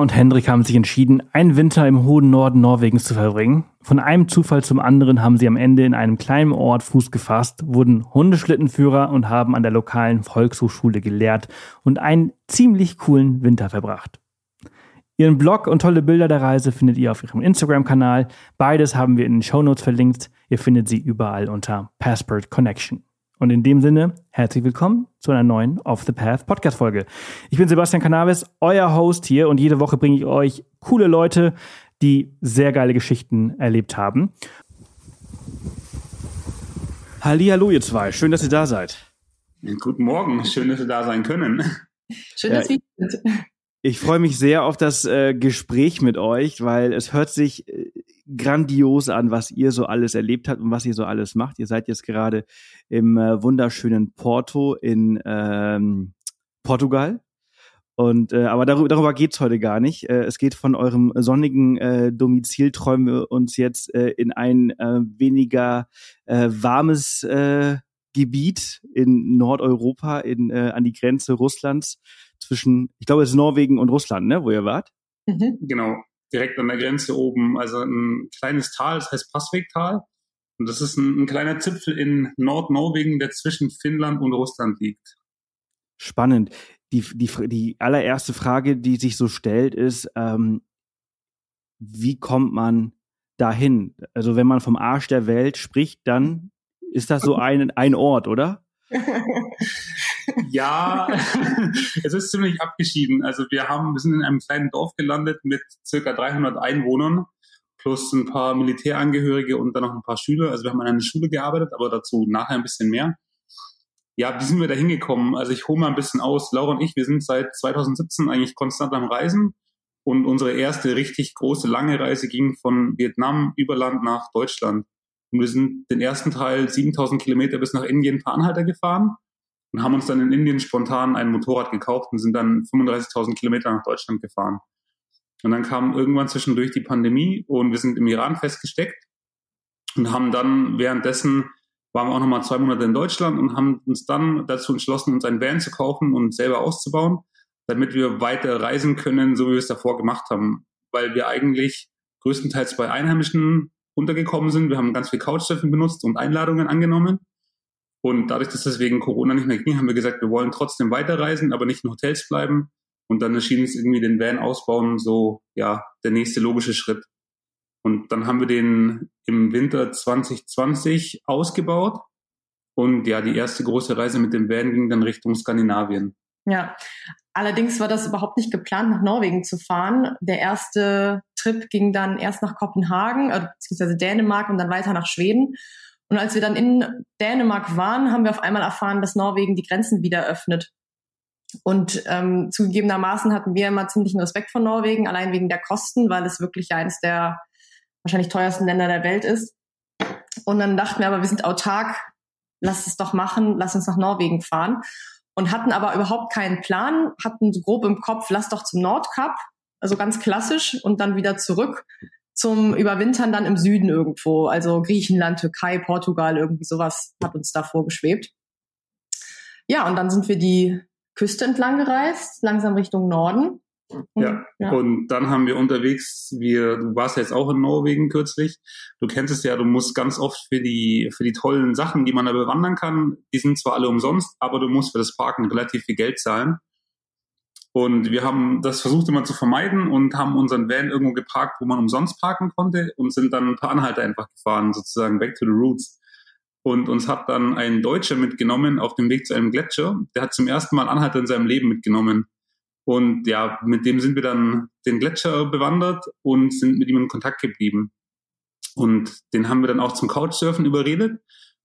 und Hendrik haben sich entschieden, einen Winter im hohen Norden Norwegens zu verbringen. Von einem Zufall zum anderen haben sie am Ende in einem kleinen Ort Fuß gefasst, wurden Hundeschlittenführer und haben an der lokalen Volkshochschule gelehrt und einen ziemlich coolen Winter verbracht. Ihren Blog und tolle Bilder der Reise findet ihr auf ihrem Instagram-Kanal. Beides haben wir in den Shownotes verlinkt. Ihr findet sie überall unter Passport Connection. Und in dem Sinne, herzlich willkommen zu einer neuen Off the Path Podcast Folge. Ich bin Sebastian Cannabis, euer Host hier und jede Woche bringe ich euch coole Leute, die sehr geile Geschichten erlebt haben. Hallo ihr zwei, schön, dass ihr da seid. Guten Morgen, schön, dass wir da sein können. Schön, dass ja, wir sind. Ich freue mich sehr auf das äh, Gespräch mit euch, weil es hört sich äh, grandios an, was ihr so alles erlebt habt und was ihr so alles macht. Ihr seid jetzt gerade im äh, wunderschönen Porto in ähm, Portugal. Und äh, aber darüber, darüber geht's heute gar nicht. Äh, es geht von eurem sonnigen äh, Domizil, träumen wir uns jetzt äh, in ein äh, weniger äh, warmes äh, Gebiet in Nordeuropa, in, äh, an die Grenze Russlands zwischen, ich glaube, es ist Norwegen und Russland, ne, wo ihr wart? Mhm. Genau direkt an der Grenze oben, also ein kleines Tal, das heißt Passwegtal. Und das ist ein, ein kleiner Zipfel in Nordnorwegen, der zwischen Finnland und Russland liegt. Spannend. Die, die, die allererste Frage, die sich so stellt, ist, ähm, wie kommt man dahin? Also wenn man vom Arsch der Welt spricht, dann ist das so ein, ein Ort, oder? Ja, es ist ziemlich abgeschieden. Also wir haben, wir sind in einem kleinen Dorf gelandet mit circa 300 Einwohnern plus ein paar Militärangehörige und dann noch ein paar Schüler. Also wir haben an einer Schule gearbeitet, aber dazu nachher ein bisschen mehr. Ja, wie sind wir da hingekommen? Also ich hole mal ein bisschen aus. Laura und ich, wir sind seit 2017 eigentlich konstant am Reisen. Und unsere erste richtig große, lange Reise ging von Vietnam über Land nach Deutschland. Und wir sind den ersten Teil 7000 Kilometer bis nach Indien per Anhalter gefahren und haben uns dann in Indien spontan ein Motorrad gekauft und sind dann 35.000 Kilometer nach Deutschland gefahren. Und dann kam irgendwann zwischendurch die Pandemie und wir sind im Iran festgesteckt und haben dann währenddessen waren wir auch nochmal zwei Monate in Deutschland und haben uns dann dazu entschlossen, uns ein Van zu kaufen und selber auszubauen, damit wir weiter reisen können, so wie wir es davor gemacht haben. Weil wir eigentlich größtenteils bei Einheimischen untergekommen sind. Wir haben ganz viel Couchsurfing benutzt und Einladungen angenommen. Und dadurch, dass das wegen Corona nicht mehr ging, haben wir gesagt, wir wollen trotzdem weiterreisen, aber nicht in Hotels bleiben. Und dann erschien es irgendwie den Van ausbauen, so, ja, der nächste logische Schritt. Und dann haben wir den im Winter 2020 ausgebaut. Und ja, die erste große Reise mit dem Van ging dann Richtung Skandinavien. Ja, allerdings war das überhaupt nicht geplant, nach Norwegen zu fahren. Der erste Trip ging dann erst nach Kopenhagen, äh, beziehungsweise Dänemark und dann weiter nach Schweden. Und als wir dann in Dänemark waren, haben wir auf einmal erfahren, dass Norwegen die Grenzen wieder öffnet. Und ähm, zugegebenermaßen hatten wir immer ziemlichen Respekt vor Norwegen, allein wegen der Kosten, weil es wirklich eines der wahrscheinlich teuersten Länder der Welt ist. Und dann dachten wir aber, wir sind autark, lass es doch machen, lass uns nach Norwegen fahren. Und hatten aber überhaupt keinen Plan, hatten so grob im Kopf, lass doch zum Nordkap, also ganz klassisch, und dann wieder zurück zum Überwintern dann im Süden irgendwo. Also Griechenland, Türkei, Portugal, irgendwie sowas hat uns da vorgeschwebt. Ja, und dann sind wir die Küste entlang gereist, langsam Richtung Norden. Ja. ja, und dann haben wir unterwegs, wir, du warst ja jetzt auch in Norwegen kürzlich, du kennst es ja, du musst ganz oft für die, für die tollen Sachen, die man da bewandern kann, die sind zwar alle umsonst, aber du musst für das Parken relativ viel Geld zahlen. Und wir haben das versucht immer zu vermeiden und haben unseren Van irgendwo geparkt, wo man umsonst parken konnte und sind dann ein paar Anhalter einfach gefahren, sozusagen back to the roots. Und uns hat dann ein Deutscher mitgenommen auf dem Weg zu einem Gletscher. Der hat zum ersten Mal Anhalter in seinem Leben mitgenommen. Und ja, mit dem sind wir dann den Gletscher bewandert und sind mit ihm in Kontakt geblieben. Und den haben wir dann auch zum Couchsurfen überredet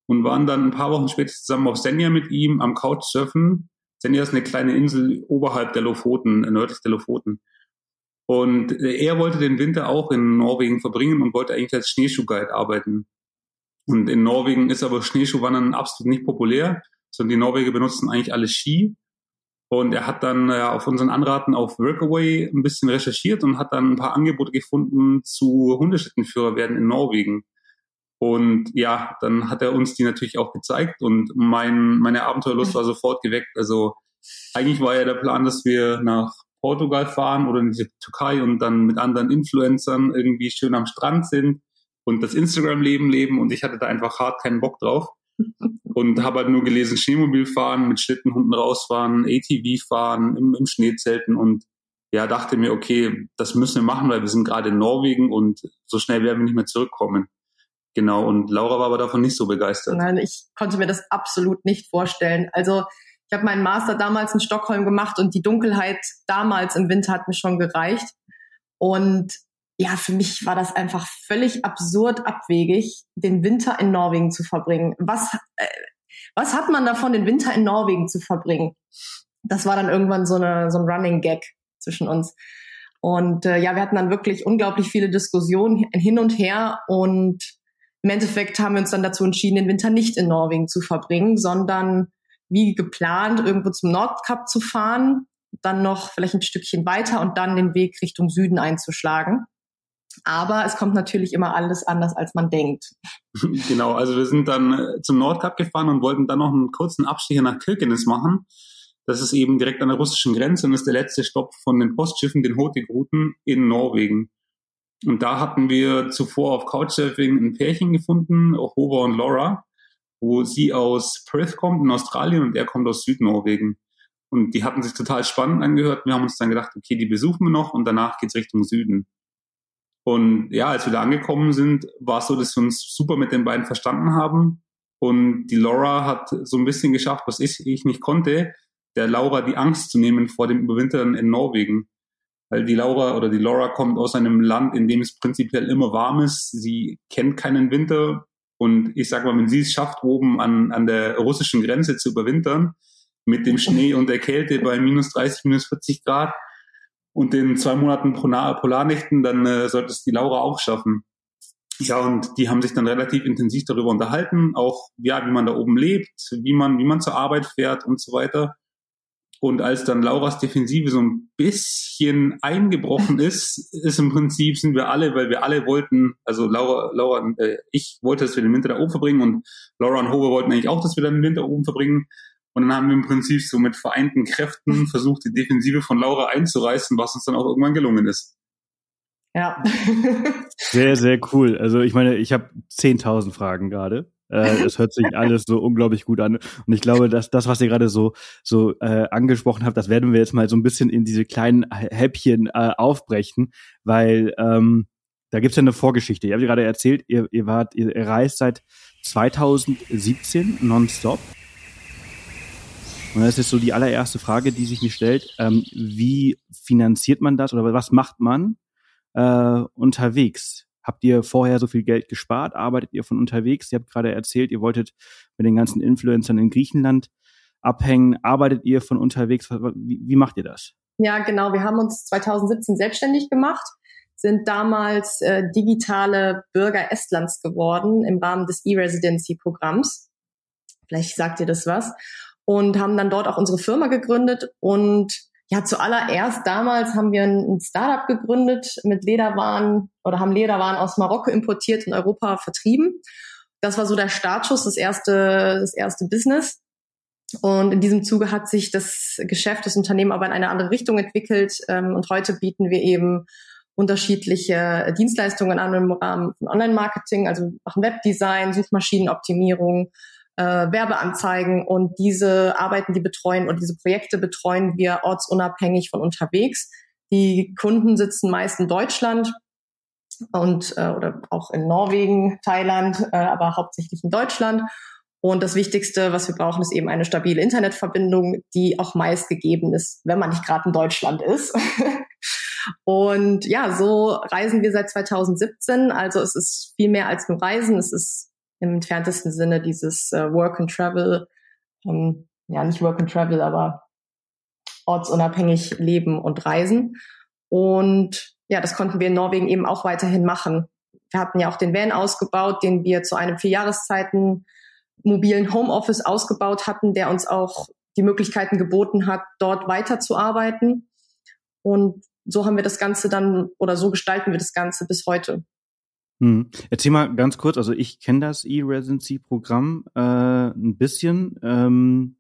und waren dann ein paar Wochen später zusammen auf Senja mit ihm am Couchsurfen Senja ist eine kleine Insel oberhalb der Lofoten, nördlich der Lofoten. Und er wollte den Winter auch in Norwegen verbringen und wollte eigentlich als Schneeschuhguide arbeiten. Und in Norwegen ist aber Schneeschuhwandern absolut nicht populär, sondern die Norweger benutzen eigentlich alle Ski. Und er hat dann äh, auf unseren Anraten auf Workaway ein bisschen recherchiert und hat dann ein paar Angebote gefunden zu Hundeschlittenführer werden in Norwegen. Und ja, dann hat er uns die natürlich auch gezeigt und mein, meine Abenteuerlust war sofort geweckt. Also eigentlich war ja der Plan, dass wir nach Portugal fahren oder in die Türkei und dann mit anderen Influencern irgendwie schön am Strand sind und das Instagram-Leben leben und ich hatte da einfach hart keinen Bock drauf und habe halt nur gelesen, Schneemobil fahren, mit Schlittenhunden rausfahren, ATV fahren, im, im Schneezelten und ja, dachte mir, okay, das müssen wir machen, weil wir sind gerade in Norwegen und so schnell werden wir nicht mehr zurückkommen. Genau, und Laura war aber davon nicht so begeistert. Nein, ich konnte mir das absolut nicht vorstellen. Also ich habe meinen Master damals in Stockholm gemacht und die Dunkelheit damals im Winter hat mir schon gereicht. Und ja, für mich war das einfach völlig absurd abwegig, den Winter in Norwegen zu verbringen. Was, äh, was hat man davon, den Winter in Norwegen zu verbringen? Das war dann irgendwann so, eine, so ein Running Gag zwischen uns. Und äh, ja, wir hatten dann wirklich unglaublich viele Diskussionen hin und her und im Endeffekt haben wir uns dann dazu entschieden, den Winter nicht in Norwegen zu verbringen, sondern wie geplant irgendwo zum Nordkap zu fahren, dann noch vielleicht ein Stückchen weiter und dann den Weg Richtung Süden einzuschlagen. Aber es kommt natürlich immer alles anders, als man denkt. Genau, also wir sind dann äh, zum Nordkap gefahren und wollten dann noch einen kurzen Abstecher nach Kirkenes machen. Das ist eben direkt an der russischen Grenze und ist der letzte Stopp von den Postschiffen, den Hurtigruten in Norwegen. Und da hatten wir zuvor auf Couchsurfing ein Pärchen gefunden, Hova und Laura wo sie aus Perth kommt in Australien und er kommt aus Südnorwegen. Und die hatten sich total spannend angehört. Wir haben uns dann gedacht, okay, die besuchen wir noch und danach geht's Richtung Süden. Und ja, als wir da angekommen sind, war es so, dass wir uns super mit den beiden verstanden haben. Und die Laura hat so ein bisschen geschafft, was ich, ich nicht konnte, der Laura die Angst zu nehmen vor dem Überwintern in Norwegen. Weil die Laura oder die Laura kommt aus einem Land, in dem es prinzipiell immer warm ist. Sie kennt keinen Winter, und ich sag mal, wenn sie es schafft, oben an, an der russischen Grenze zu überwintern, mit dem Schnee und der Kälte bei minus 30, minus 40 Grad und den zwei Monaten Polar Polarnächten, dann äh, sollte es die Laura auch schaffen. Ja, und die haben sich dann relativ intensiv darüber unterhalten, auch ja, wie man da oben lebt, wie man, wie man zur Arbeit fährt und so weiter. Und als dann Lauras Defensive so ein bisschen eingebrochen ist, ist im Prinzip sind wir alle, weil wir alle wollten, also Laura, Laura, äh, ich wollte, dass wir den Winter da oben verbringen und Laura und Howe wollten eigentlich auch, dass wir dann den Winter oben verbringen. Und dann haben wir im Prinzip so mit vereinten Kräften versucht, die Defensive von Laura einzureißen, was uns dann auch irgendwann gelungen ist. Ja. sehr, sehr cool. Also ich meine, ich habe 10.000 Fragen gerade. Äh, es hört sich alles so unglaublich gut an. Und ich glaube, dass das, was ihr gerade so, so äh, angesprochen habt, das werden wir jetzt mal so ein bisschen in diese kleinen Häppchen äh, aufbrechen, weil ähm, da gibt's ja eine Vorgeschichte. Ihr habt gerade erzählt, ihr, ihr wart, ihr reist seit 2017 nonstop. Und das ist so die allererste Frage, die sich mir stellt. Ähm, wie finanziert man das oder was macht man äh, unterwegs? Habt ihr vorher so viel Geld gespart? Arbeitet ihr von unterwegs? Ihr habt gerade erzählt, ihr wolltet mit den ganzen Influencern in Griechenland abhängen. Arbeitet ihr von unterwegs? Wie, wie macht ihr das? Ja, genau. Wir haben uns 2017 selbstständig gemacht, sind damals äh, digitale Bürger Estlands geworden im Rahmen des E-Residency-Programms. Vielleicht sagt ihr das was. Und haben dann dort auch unsere Firma gegründet und ja, zuallererst damals haben wir ein Startup gegründet mit Lederwaren oder haben Lederwaren aus Marokko importiert in Europa vertrieben. Das war so der Startschuss, das erste, das erste Business. Und in diesem Zuge hat sich das Geschäft, das Unternehmen aber in eine andere Richtung entwickelt. Ähm, und heute bieten wir eben unterschiedliche Dienstleistungen an im Rahmen von Online-Marketing, also machen Webdesign, Suchmaschinenoptimierung, äh, Werbeanzeigen und diese Arbeiten, die betreuen und diese Projekte betreuen wir ortsunabhängig von unterwegs. Die Kunden sitzen meist in Deutschland und äh, oder auch in Norwegen, Thailand, äh, aber hauptsächlich in Deutschland. Und das Wichtigste, was wir brauchen, ist eben eine stabile Internetverbindung, die auch meist gegeben ist, wenn man nicht gerade in Deutschland ist. und ja, so reisen wir seit 2017. Also es ist viel mehr als nur Reisen. Es ist im entferntesten Sinne dieses äh, Work and Travel, ähm, ja nicht Work and Travel, aber ortsunabhängig leben und reisen. Und ja, das konnten wir in Norwegen eben auch weiterhin machen. Wir hatten ja auch den Van ausgebaut, den wir zu einem vier Jahreszeiten mobilen Homeoffice ausgebaut hatten, der uns auch die Möglichkeiten geboten hat, dort weiterzuarbeiten. Und so haben wir das Ganze dann oder so gestalten wir das Ganze bis heute. Hm. Erzähl mal ganz kurz, also ich kenne das E-Residency-Programm äh, ein bisschen. Ähm,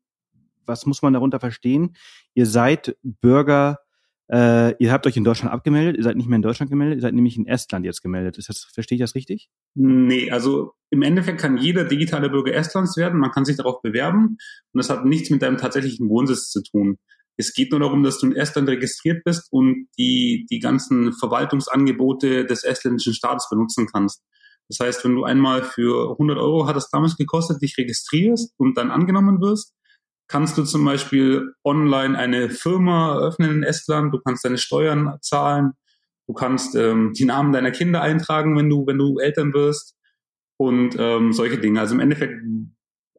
was muss man darunter verstehen? Ihr seid Bürger, äh, ihr habt euch in Deutschland abgemeldet, ihr seid nicht mehr in Deutschland gemeldet, ihr seid nämlich in Estland jetzt gemeldet. Ist das, verstehe ich das richtig? Nee, also im Endeffekt kann jeder digitale Bürger Estlands werden, man kann sich darauf bewerben und das hat nichts mit deinem tatsächlichen Wohnsitz zu tun. Es geht nur darum, dass du in Estland registriert bist und die, die ganzen Verwaltungsangebote des estländischen Staates benutzen kannst. Das heißt, wenn du einmal für 100 Euro hat es damals gekostet, dich registrierst und dann angenommen wirst, kannst du zum Beispiel online eine Firma eröffnen in Estland, du kannst deine Steuern zahlen, du kannst ähm, die Namen deiner Kinder eintragen, wenn du, wenn du Eltern wirst und ähm, solche Dinge. Also im Endeffekt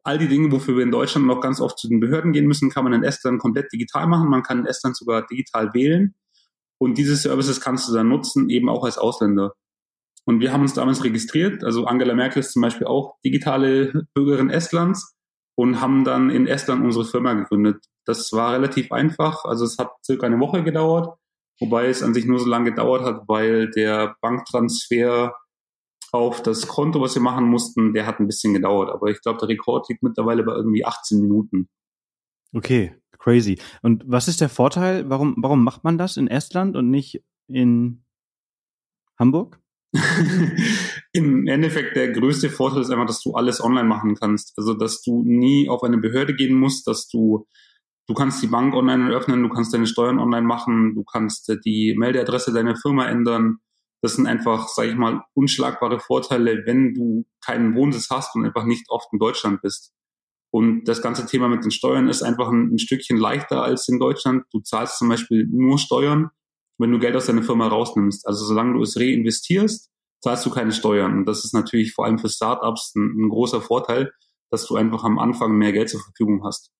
all die Dinge, wofür wir in Deutschland noch ganz oft zu den Behörden gehen müssen, kann man in Estland komplett digital machen. Man kann in Estland sogar digital wählen. Und diese Services kannst du dann nutzen, eben auch als Ausländer. Und wir haben uns damals registriert. Also Angela Merkel ist zum Beispiel auch digitale Bürgerin Estlands und haben dann in Estland unsere Firma gegründet. Das war relativ einfach. Also es hat circa eine Woche gedauert, wobei es an sich nur so lange gedauert hat, weil der Banktransfer auf das Konto, was wir machen mussten, der hat ein bisschen gedauert. Aber ich glaube, der Rekord liegt mittlerweile bei irgendwie 18 Minuten. Okay, crazy. Und was ist der Vorteil? Warum, warum macht man das in Estland und nicht in Hamburg? Im Endeffekt der größte Vorteil ist einfach, dass du alles online machen kannst. Also dass du nie auf eine Behörde gehen musst, dass du du kannst die Bank online eröffnen, du kannst deine Steuern online machen, du kannst die Meldeadresse deiner Firma ändern, das sind einfach, sage ich mal, unschlagbare Vorteile, wenn du keinen Wohnsitz hast und einfach nicht oft in Deutschland bist. Und das ganze Thema mit den Steuern ist einfach ein, ein Stückchen leichter als in Deutschland. Du zahlst zum Beispiel nur Steuern, wenn du Geld aus deiner Firma rausnimmst. Also solange du es reinvestierst, zahlst du keine Steuern. Und das ist natürlich vor allem für Startups ein, ein großer Vorteil, dass du einfach am Anfang mehr Geld zur Verfügung hast.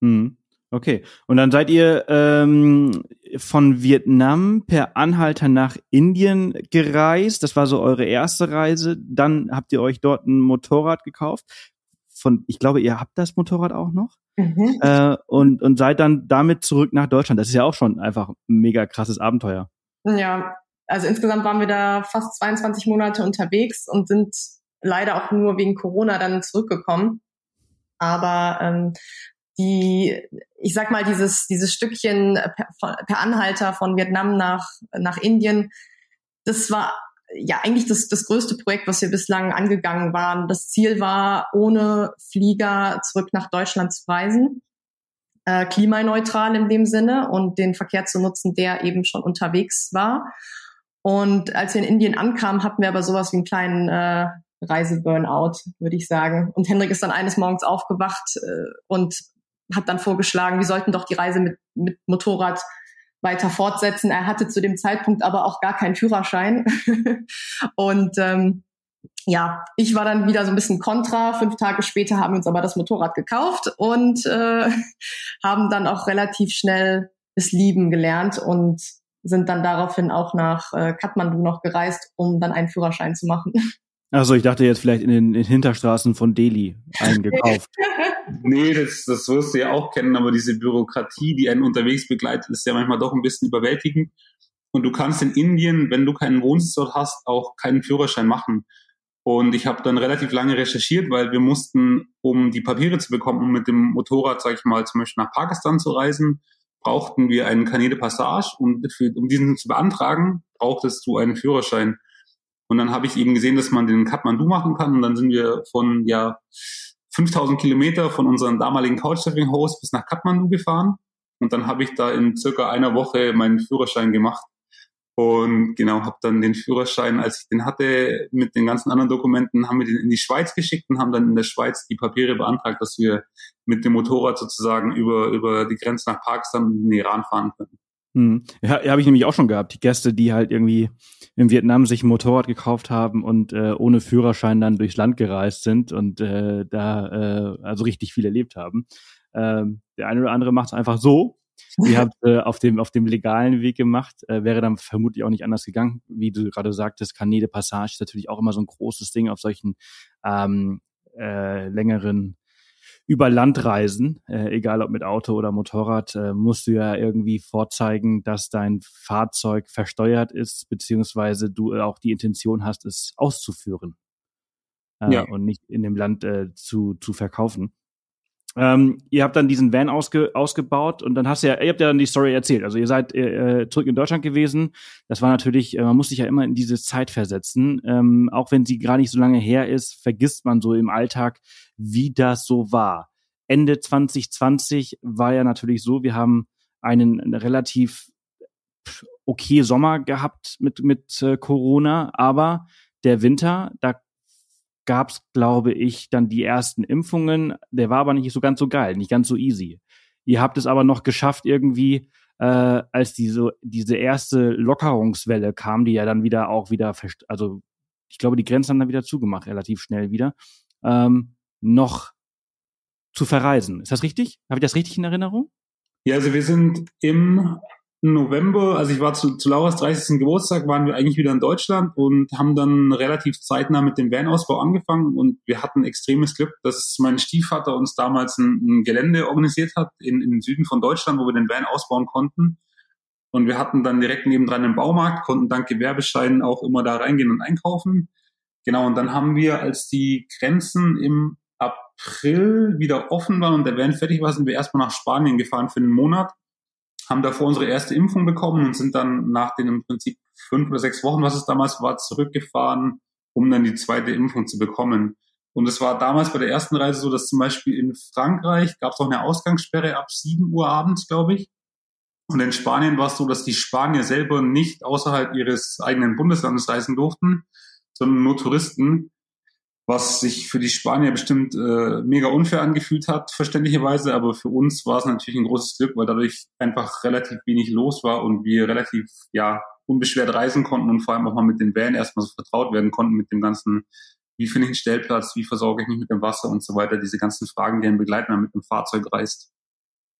Mhm. Okay. Und dann seid ihr ähm, von Vietnam per Anhalter nach Indien gereist. Das war so eure erste Reise. Dann habt ihr euch dort ein Motorrad gekauft. Von, ich glaube, ihr habt das Motorrad auch noch. Mhm. Äh, und, und seid dann damit zurück nach Deutschland. Das ist ja auch schon einfach ein mega krasses Abenteuer. Ja, also insgesamt waren wir da fast 22 Monate unterwegs und sind leider auch nur wegen Corona dann zurückgekommen. Aber ähm, die, ich sag mal, dieses, dieses Stückchen per, per Anhalter von Vietnam nach, nach Indien, das war ja eigentlich das, das größte Projekt, was wir bislang angegangen waren. Das Ziel war, ohne Flieger zurück nach Deutschland zu reisen, äh, klimaneutral in dem Sinne und den Verkehr zu nutzen, der eben schon unterwegs war. Und als wir in Indien ankamen, hatten wir aber sowas wie einen kleinen äh, Reiseburnout, würde ich sagen. Und Henrik ist dann eines Morgens aufgewacht äh, und hat dann vorgeschlagen, wir sollten doch die Reise mit, mit Motorrad weiter fortsetzen. Er hatte zu dem Zeitpunkt aber auch gar keinen Führerschein. und ähm, ja, ich war dann wieder so ein bisschen kontra. Fünf Tage später haben wir uns aber das Motorrad gekauft und äh, haben dann auch relativ schnell es lieben gelernt und sind dann daraufhin auch nach äh, Kathmandu noch gereist, um dann einen Führerschein zu machen. Also ich dachte jetzt vielleicht in den, in Hinterstraßen von Delhi eingekauft. nee, das, das wirst du ja auch kennen, aber diese Bürokratie, die einen unterwegs begleitet, ist ja manchmal doch ein bisschen überwältigend. Und du kannst in Indien, wenn du keinen Wohnsitz dort hast, auch keinen Führerschein machen. Und ich habe dann relativ lange recherchiert, weil wir mussten, um die Papiere zu bekommen, um mit dem Motorrad, sag ich mal, zum Beispiel nach Pakistan zu reisen, brauchten wir einen de Passage und für, um diesen zu beantragen, brauchtest du einen Führerschein. Und dann habe ich eben gesehen, dass man den Kathmandu machen kann. Und dann sind wir von ja 5000 Kilometer von unserem damaligen Couchsurfing-Host bis nach Kathmandu gefahren. Und dann habe ich da in circa einer Woche meinen Führerschein gemacht. Und genau, habe dann den Führerschein, als ich den hatte, mit den ganzen anderen Dokumenten, haben wir den in die Schweiz geschickt und haben dann in der Schweiz die Papiere beantragt, dass wir mit dem Motorrad sozusagen über, über die Grenze nach Pakistan und in den Iran fahren können. Hm. Ja, habe ich nämlich auch schon gehabt. Die Gäste, die halt irgendwie in Vietnam sich ein Motorrad gekauft haben und äh, ohne Führerschein dann durchs Land gereist sind und äh, da äh, also richtig viel erlebt haben. Ähm, der eine oder andere macht es einfach so Ihr habt äh, auf dem auf dem legalen Weg gemacht, äh, wäre dann vermutlich auch nicht anders gegangen, wie du gerade sagtest. Canede Passage ist natürlich auch immer so ein großes Ding auf solchen ähm, äh, längeren über Landreisen, äh, egal ob mit Auto oder Motorrad, äh, musst du ja irgendwie vorzeigen, dass dein Fahrzeug versteuert ist, beziehungsweise du auch die Intention hast, es auszuführen äh, ja. und nicht in dem Land äh, zu, zu verkaufen. Ähm, ihr habt dann diesen Van ausge, ausgebaut und dann hast du ja, ihr habt ja dann die Story erzählt. Also ihr seid äh, zurück in Deutschland gewesen. Das war natürlich, äh, man muss sich ja immer in diese Zeit versetzen. Ähm, auch wenn sie gar nicht so lange her ist, vergisst man so im Alltag, wie das so war. Ende 2020 war ja natürlich so, wir haben einen relativ okay Sommer gehabt mit, mit äh, Corona, aber der Winter, da gab es, glaube ich, dann die ersten Impfungen. Der war aber nicht so ganz so geil, nicht ganz so easy. Ihr habt es aber noch geschafft, irgendwie, äh, als diese, diese erste Lockerungswelle kam, die ja dann wieder auch wieder, also ich glaube, die Grenzen haben dann wieder zugemacht, relativ schnell wieder, ähm, noch zu verreisen. Ist das richtig? Habe ich das richtig in Erinnerung? Ja, also wir sind im November, also ich war zu, zu Lauras 30. Geburtstag, waren wir eigentlich wieder in Deutschland und haben dann relativ zeitnah mit dem Van-Ausbau angefangen und wir hatten extremes Glück, dass mein Stiefvater uns damals ein, ein Gelände organisiert hat in, den Süden von Deutschland, wo wir den Van ausbauen konnten. Und wir hatten dann direkt nebendran einen Baumarkt, konnten dank Gewerbescheinen auch immer da reingehen und einkaufen. Genau, und dann haben wir, als die Grenzen im April wieder offen waren und der Van fertig war, sind wir erstmal nach Spanien gefahren für einen Monat haben davor unsere erste Impfung bekommen und sind dann nach den im Prinzip fünf oder sechs Wochen, was es damals war, zurückgefahren, um dann die zweite Impfung zu bekommen. Und es war damals bei der ersten Reise so, dass zum Beispiel in Frankreich gab es auch eine Ausgangssperre ab sieben Uhr abends, glaube ich. Und in Spanien war es so, dass die Spanier selber nicht außerhalb ihres eigenen Bundeslandes reisen durften, sondern nur Touristen was sich für die Spanier bestimmt äh, mega unfair angefühlt hat, verständlicherweise, aber für uns war es natürlich ein großes Glück, weil dadurch einfach relativ wenig los war und wir relativ ja unbeschwert reisen konnten und vor allem auch mal mit den Van erstmal so vertraut werden konnten mit dem ganzen, wie finde ich einen Stellplatz, wie versorge ich mich mit dem Wasser und so weiter, diese ganzen Fragen, die ein Begleiter mit dem Fahrzeug reist.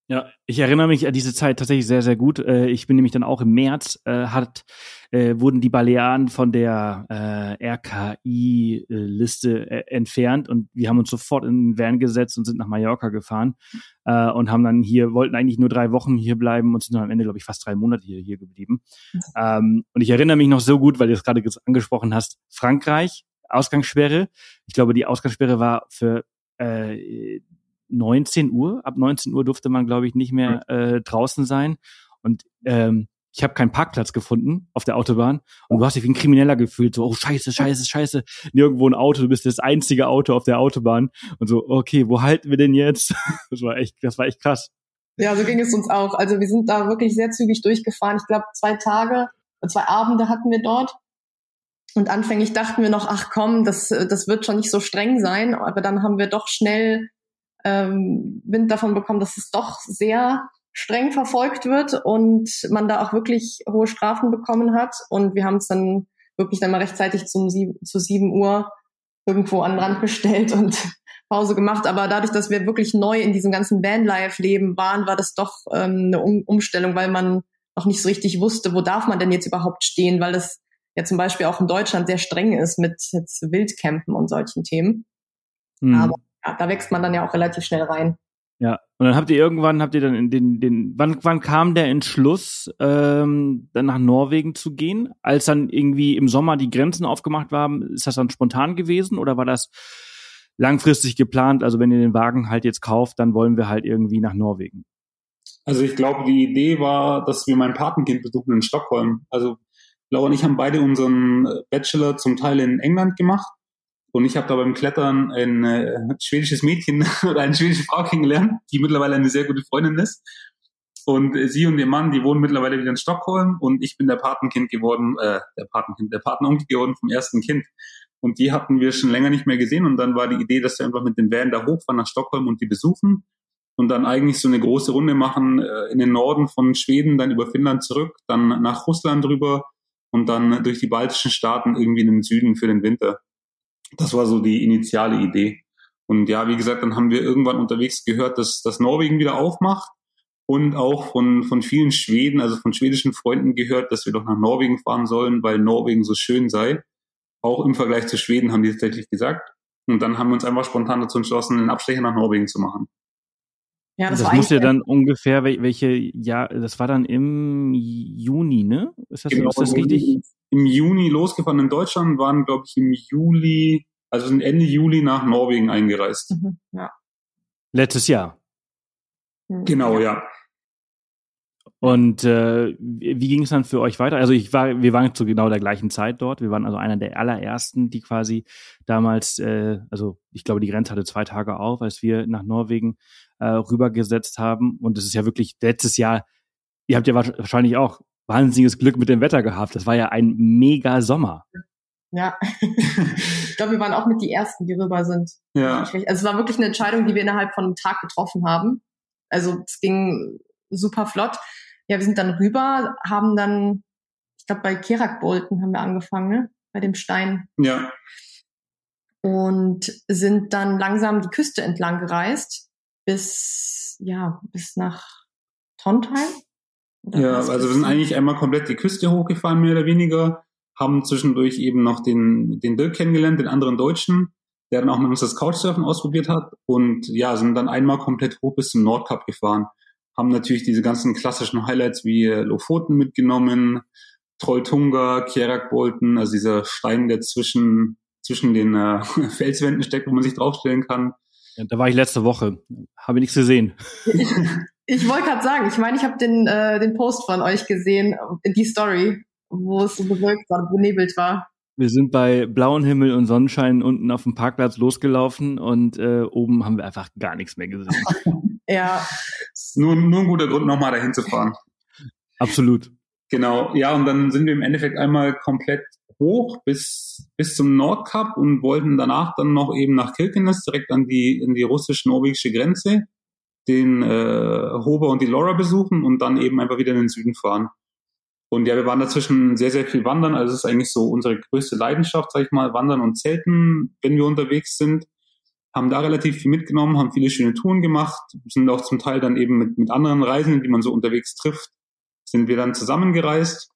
Ja, ich erinnere mich an diese Zeit tatsächlich sehr, sehr gut. Äh, ich bin nämlich dann auch im März, äh, hat, äh, wurden die Balearen von der äh, RKI-Liste äh, entfernt und wir haben uns sofort in den Van gesetzt und sind nach Mallorca gefahren äh, und haben dann hier, wollten eigentlich nur drei Wochen hier bleiben und sind dann am Ende, glaube ich, fast drei Monate hier, hier geblieben. Ähm, und ich erinnere mich noch so gut, weil du es gerade angesprochen hast, Frankreich, Ausgangssperre. Ich glaube, die Ausgangssperre war für äh, 19 Uhr. Ab 19 Uhr durfte man, glaube ich, nicht mehr äh, draußen sein. Und ähm, ich habe keinen Parkplatz gefunden auf der Autobahn und du hast dich wie ein Krimineller gefühlt, so, oh scheiße, scheiße, scheiße, nirgendwo ein Auto, du bist das einzige Auto auf der Autobahn und so, okay, wo halten wir denn jetzt? Das war echt, das war echt krass. Ja, so ging es uns auch. Also wir sind da wirklich sehr zügig durchgefahren. Ich glaube, zwei Tage, zwei Abende hatten wir dort. Und anfänglich dachten wir noch, ach komm, das, das wird schon nicht so streng sein. Aber dann haben wir doch schnell ähm, Wind davon bekommen, dass es doch sehr streng verfolgt wird und man da auch wirklich hohe Strafen bekommen hat. Und wir haben es dann wirklich dann mal rechtzeitig zum sie zu sieben Uhr irgendwo an den Rand gestellt und Pause gemacht. Aber dadurch, dass wir wirklich neu in diesem ganzen Vanlife-Leben waren, war das doch ähm, eine um Umstellung, weil man noch nicht so richtig wusste, wo darf man denn jetzt überhaupt stehen, weil das ja zum Beispiel auch in Deutschland sehr streng ist mit jetzt Wildcampen und solchen Themen. Mhm. Aber ja, da wächst man dann ja auch relativ schnell rein. Ja, und dann habt ihr irgendwann, habt ihr dann in den, den, wann, wann kam der Entschluss, ähm, dann nach Norwegen zu gehen? Als dann irgendwie im Sommer die Grenzen aufgemacht waren, ist das dann spontan gewesen oder war das langfristig geplant? Also wenn ihr den Wagen halt jetzt kauft, dann wollen wir halt irgendwie nach Norwegen. Also ich glaube, die Idee war, dass wir mein Patenkind besuchen in Stockholm. Also Laura und ich haben beide unseren Bachelor zum Teil in England gemacht und ich habe da beim Klettern ein äh, schwedisches Mädchen oder eine schwedische Frau kennengelernt, die mittlerweile eine sehr gute Freundin ist. Und äh, sie und ihr Mann, die wohnen mittlerweile wieder in Stockholm und ich bin der Patenkind geworden, äh, der Patenkind, der Patenonkel geworden vom ersten Kind. Und die hatten wir schon länger nicht mehr gesehen und dann war die Idee, dass wir einfach mit den Van da hochfahren nach Stockholm und die besuchen und dann eigentlich so eine große Runde machen äh, in den Norden von Schweden, dann über Finnland zurück, dann nach Russland rüber und dann durch die baltischen Staaten irgendwie in den Süden für den Winter. Das war so die initiale Idee. Und ja, wie gesagt, dann haben wir irgendwann unterwegs gehört, dass, dass Norwegen wieder aufmacht. und auch von, von vielen Schweden, also von schwedischen Freunden gehört, dass wir doch nach Norwegen fahren sollen, weil Norwegen so schön sei. Auch im Vergleich zu Schweden haben die tatsächlich gesagt. Und dann haben wir uns einfach spontan dazu entschlossen, einen Abstecher nach Norwegen zu machen. Ja, das, das muss ja dann ungefähr welche ja, das war dann im Juni, ne? Ist das, genau, ist das richtig? Im Juni losgefahren in Deutschland, waren glaube ich im Juli, also Ende Juli nach Norwegen eingereist. Mhm, ja. Letztes Jahr. Mhm. Genau, ja. ja. Und äh, wie ging es dann für euch weiter? Also ich war, wir waren zu genau der gleichen Zeit dort. Wir waren also einer der allerersten, die quasi damals, äh, also ich glaube, die Grenze hatte zwei Tage auf, als wir nach Norwegen äh, rübergesetzt haben. Und es ist ja wirklich letztes Jahr, ihr habt ja wahrscheinlich auch wahnsinniges Glück mit dem Wetter gehabt. Das war ja ein mega Sommer. Ja, ich glaube, wir waren auch mit die Ersten, die rüber sind. Ja. Also es war wirklich eine Entscheidung, die wir innerhalb von einem Tag getroffen haben. Also es ging super flott ja, wir sind dann rüber, haben dann, ich glaube, bei Kerak-Bolten haben wir angefangen, ne? Bei dem Stein. Ja. Und sind dann langsam die Küste entlang gereist bis, ja, bis nach Trondheim. Ja, also wir sind eigentlich einmal komplett die Küste hochgefahren, mehr oder weniger, haben zwischendurch eben noch den, den Dirk kennengelernt, den anderen Deutschen, der dann auch mit uns das Couchsurfen ausprobiert hat und ja, sind dann einmal komplett hoch bis zum Nordkap gefahren haben natürlich diese ganzen klassischen Highlights wie äh, Lofoten mitgenommen, Trolltunga, Kierakbolten, also dieser Stein, der zwischen, zwischen den äh, Felswänden steckt, wo man sich draufstellen kann. Ja, da war ich letzte Woche, habe nichts gesehen. ich wollte gerade sagen, ich meine, ich habe den, äh, den Post von euch gesehen, die Story, wo es so bewölkt war, benebelt war. Wir sind bei blauem Himmel und Sonnenschein unten auf dem Parkplatz losgelaufen und äh, oben haben wir einfach gar nichts mehr gesehen. ja. Nur, nur ein guter Grund, nochmal dahin zu fahren. Absolut. Genau, ja, und dann sind wir im Endeffekt einmal komplett hoch bis, bis zum Nordkap und wollten danach dann noch eben nach Kirkenes, direkt an die, in die russisch-norwegische Grenze, den äh, Hober und die Laura besuchen und dann eben einfach wieder in den Süden fahren. Und ja, wir waren dazwischen sehr, sehr viel wandern. Also es ist eigentlich so unsere größte Leidenschaft, sag ich mal, wandern und zelten, wenn wir unterwegs sind. Haben da relativ viel mitgenommen, haben viele schöne Touren gemacht, sind auch zum Teil dann eben mit, mit anderen Reisenden, die man so unterwegs trifft, sind wir dann zusammengereist.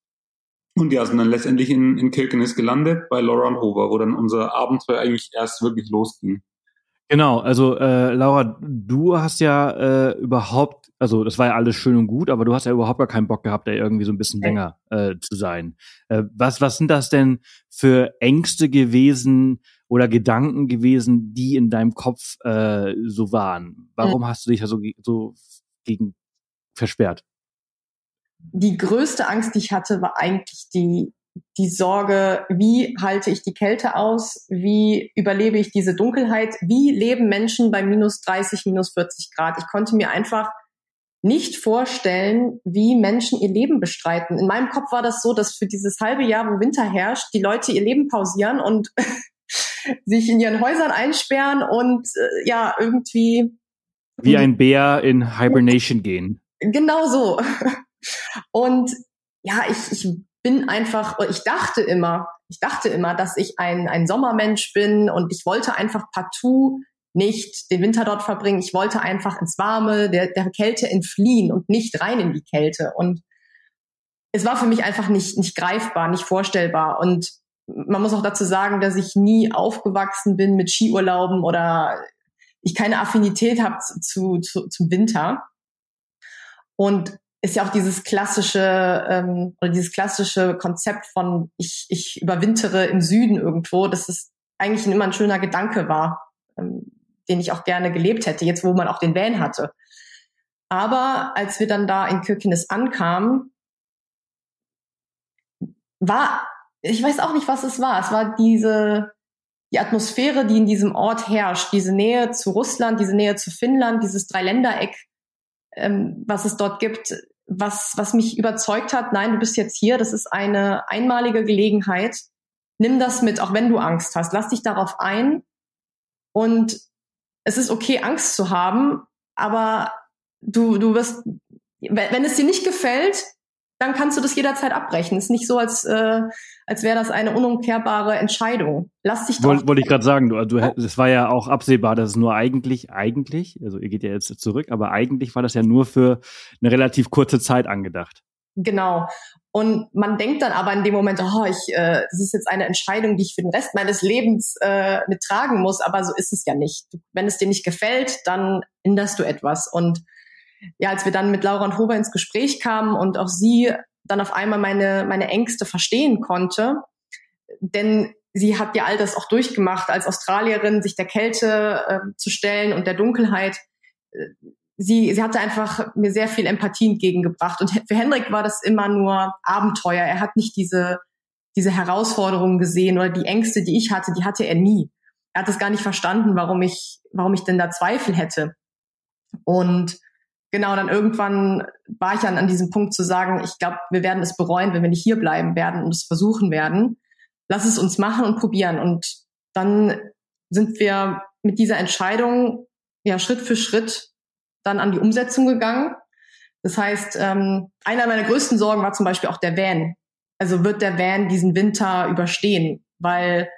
Und ja, sind dann letztendlich in, in Kirkenes gelandet bei Laura und Hover, wo dann unser Abenteuer eigentlich erst wirklich losging. Genau, also äh, Laura, du hast ja äh, überhaupt, also das war ja alles schön und gut, aber du hast ja überhaupt gar keinen Bock gehabt, da irgendwie so ein bisschen länger äh, zu sein. Äh, was, was sind das denn für Ängste gewesen oder Gedanken gewesen, die in deinem Kopf äh, so waren? Warum mhm. hast du dich da so, so gegen versperrt? Die größte Angst, die ich hatte, war eigentlich die die Sorge, wie halte ich die Kälte aus, wie überlebe ich diese Dunkelheit, wie leben Menschen bei minus 30, minus 40 Grad. Ich konnte mir einfach nicht vorstellen, wie Menschen ihr Leben bestreiten. In meinem Kopf war das so, dass für dieses halbe Jahr, wo Winter herrscht, die Leute ihr Leben pausieren und sich in ihren Häusern einsperren und äh, ja, irgendwie. Wie ein Bär in Hibernation gehen. Genau so. Und ja, ich, ich bin einfach, ich dachte immer, ich dachte immer, dass ich ein, ein Sommermensch bin und ich wollte einfach partout nicht den Winter dort verbringen. Ich wollte einfach ins Warme, der, der Kälte entfliehen und nicht rein in die Kälte. Und es war für mich einfach nicht, nicht greifbar, nicht vorstellbar. Und man muss auch dazu sagen, dass ich nie aufgewachsen bin mit Skiurlauben oder ich keine Affinität habe zu, zu, zum Winter. Und ist ja auch dieses klassische ähm, oder dieses klassische Konzept von ich, ich überwintere im Süden irgendwo, dass es eigentlich immer ein schöner Gedanke war, ähm, den ich auch gerne gelebt hätte, jetzt wo man auch den Van hatte. Aber als wir dann da in Kirkenes ankamen, war, ich weiß auch nicht, was es war. Es war diese, die Atmosphäre, die in diesem Ort herrscht, diese Nähe zu Russland, diese Nähe zu Finnland, dieses Dreiländereck, ähm, was es dort gibt, was, was mich überzeugt hat, nein, du bist jetzt hier, das ist eine einmalige Gelegenheit. Nimm das mit, auch wenn du Angst hast. Lass dich darauf ein. Und es ist okay, Angst zu haben, aber du, du wirst, wenn es dir nicht gefällt, dann kannst du das jederzeit abbrechen. Ist nicht so, als, äh, als wäre das eine unumkehrbare Entscheidung. Lass dich Wollte wollt ich gerade sagen, du, du, es war ja auch absehbar, dass es nur eigentlich, eigentlich, also ihr geht ja jetzt zurück, aber eigentlich war das ja nur für eine relativ kurze Zeit angedacht. Genau. Und man denkt dann aber in dem Moment, oh, ich, äh, das ist jetzt eine Entscheidung, die ich für den Rest meines Lebens äh, mittragen muss, aber so ist es ja nicht. Wenn es dir nicht gefällt, dann änderst du etwas. Und ja, als wir dann mit Laura und Hober ins Gespräch kamen und auch sie dann auf einmal meine, meine Ängste verstehen konnte, denn sie hat ja all das auch durchgemacht, als Australierin sich der Kälte äh, zu stellen und der Dunkelheit. Sie, sie hatte einfach mir sehr viel Empathie entgegengebracht. Und für Hendrik war das immer nur Abenteuer. Er hat nicht diese, diese Herausforderungen gesehen oder die Ängste, die ich hatte, die hatte er nie. Er hat es gar nicht verstanden, warum ich, warum ich denn da Zweifel hätte. Und genau, dann irgendwann war ich dann an diesem Punkt zu sagen, ich glaube, wir werden es bereuen, wenn wir nicht hier bleiben werden und es versuchen werden. Lass es uns machen und probieren. Und dann sind wir mit dieser Entscheidung ja Schritt für Schritt dann an die Umsetzung gegangen. Das heißt, ähm, einer meiner größten Sorgen war zum Beispiel auch der Van. Also wird der Van diesen Winter überstehen? Weil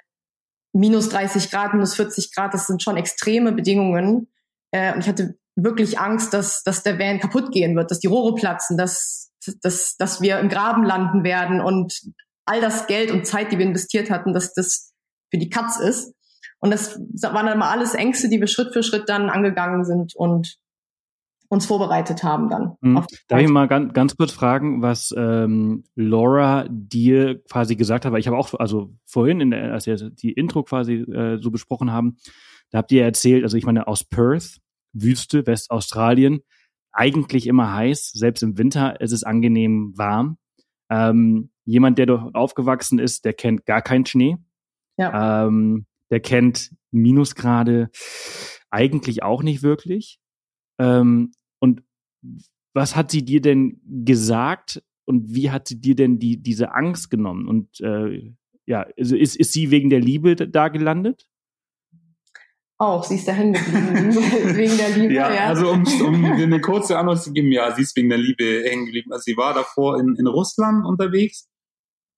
minus 30 Grad, minus 40 Grad, das sind schon extreme Bedingungen. Äh, und ich hatte wirklich Angst, dass, dass der Van kaputt gehen wird, dass die Rohre platzen, dass, dass, dass wir im Graben landen werden und all das Geld und Zeit, die wir investiert hatten, dass das für die Katz ist. Und das waren dann mal alles Ängste, die wir Schritt für Schritt dann angegangen sind und uns vorbereitet haben dann. Mhm. Darf ich mal ganz, ganz kurz fragen, was ähm, Laura dir quasi gesagt hat? Weil ich habe auch, also vorhin, in der, als wir die Intro quasi äh, so besprochen haben, da habt ihr erzählt, also ich meine aus Perth, Wüste, Westaustralien, eigentlich immer heiß, selbst im Winter ist es angenehm warm. Ähm, jemand, der dort aufgewachsen ist, der kennt gar keinen Schnee. Ja. Ähm, der kennt Minusgrade eigentlich auch nicht wirklich. Ähm, und was hat sie dir denn gesagt und wie hat sie dir denn die, diese Angst genommen? Und äh, ja, also ist, ist sie wegen der Liebe da gelandet? Auch, sie ist da hängen geblieben, wegen der Liebe. Ja, ja. also um, um eine kurze Antwort zu geben, ja, sie ist wegen der Liebe hängen geblieben. Also sie war davor in, in Russland unterwegs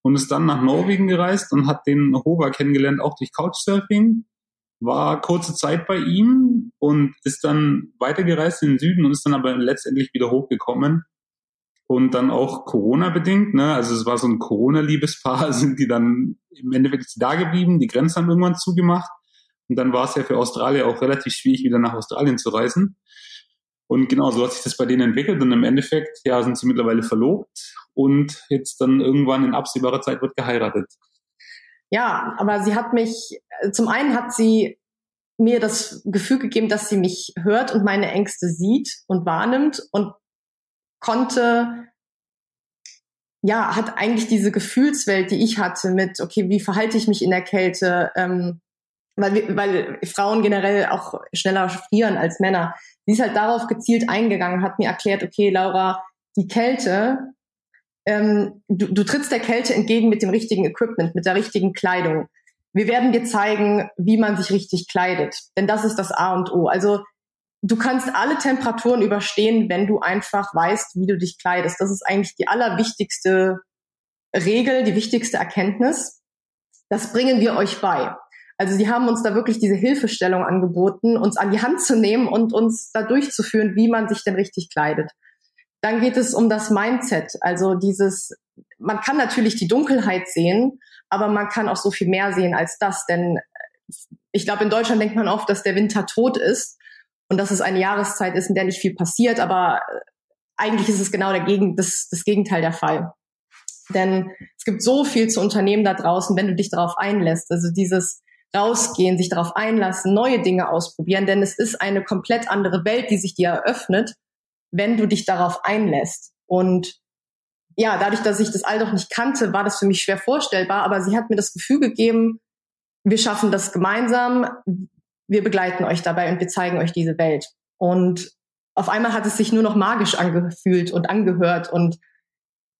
und ist dann nach Norwegen gereist und hat den Hober kennengelernt, auch durch Couchsurfing. War kurze Zeit bei ihm und ist dann weitergereist in den Süden und ist dann aber letztendlich wieder hochgekommen. Und dann auch Corona-bedingt, ne? Also es war so ein Corona-Liebespaar, sind die dann im Endeffekt da geblieben, die Grenzen haben irgendwann zugemacht und dann war es ja für Australier auch relativ schwierig, wieder nach Australien zu reisen. Und genau so hat sich das bei denen entwickelt. Und im Endeffekt, ja, sind sie mittlerweile verlobt und jetzt dann irgendwann in absehbarer Zeit wird geheiratet. Ja, aber sie hat mich, zum einen hat sie mir das Gefühl gegeben, dass sie mich hört und meine Ängste sieht und wahrnimmt und konnte, ja, hat eigentlich diese Gefühlswelt, die ich hatte mit, okay, wie verhalte ich mich in der Kälte, ähm, weil, weil Frauen generell auch schneller frieren als Männer. Sie ist halt darauf gezielt eingegangen, hat mir erklärt, okay, Laura, die Kälte, ähm, du, du trittst der Kälte entgegen mit dem richtigen Equipment, mit der richtigen Kleidung. Wir werden dir zeigen, wie man sich richtig kleidet, denn das ist das A und O. Also du kannst alle Temperaturen überstehen, wenn du einfach weißt, wie du dich kleidest. Das ist eigentlich die allerwichtigste Regel, die wichtigste Erkenntnis. Das bringen wir euch bei. Also sie haben uns da wirklich diese Hilfestellung angeboten, uns an die Hand zu nehmen und uns da durchzuführen, wie man sich denn richtig kleidet. Dann geht es um das Mindset, also dieses, man kann natürlich die Dunkelheit sehen, aber man kann auch so viel mehr sehen als das, denn ich glaube, in Deutschland denkt man oft, dass der Winter tot ist und dass es eine Jahreszeit ist, in der nicht viel passiert, aber eigentlich ist es genau der Gegen, das, das Gegenteil der Fall. Denn es gibt so viel zu unternehmen da draußen, wenn du dich darauf einlässt. Also dieses, rausgehen, sich darauf einlassen, neue Dinge ausprobieren, denn es ist eine komplett andere Welt, die sich dir eröffnet, wenn du dich darauf einlässt. Und ja, dadurch, dass ich das all doch nicht kannte, war das für mich schwer vorstellbar, aber sie hat mir das Gefühl gegeben, wir schaffen das gemeinsam, wir begleiten euch dabei und wir zeigen euch diese Welt. Und auf einmal hat es sich nur noch magisch angefühlt und angehört und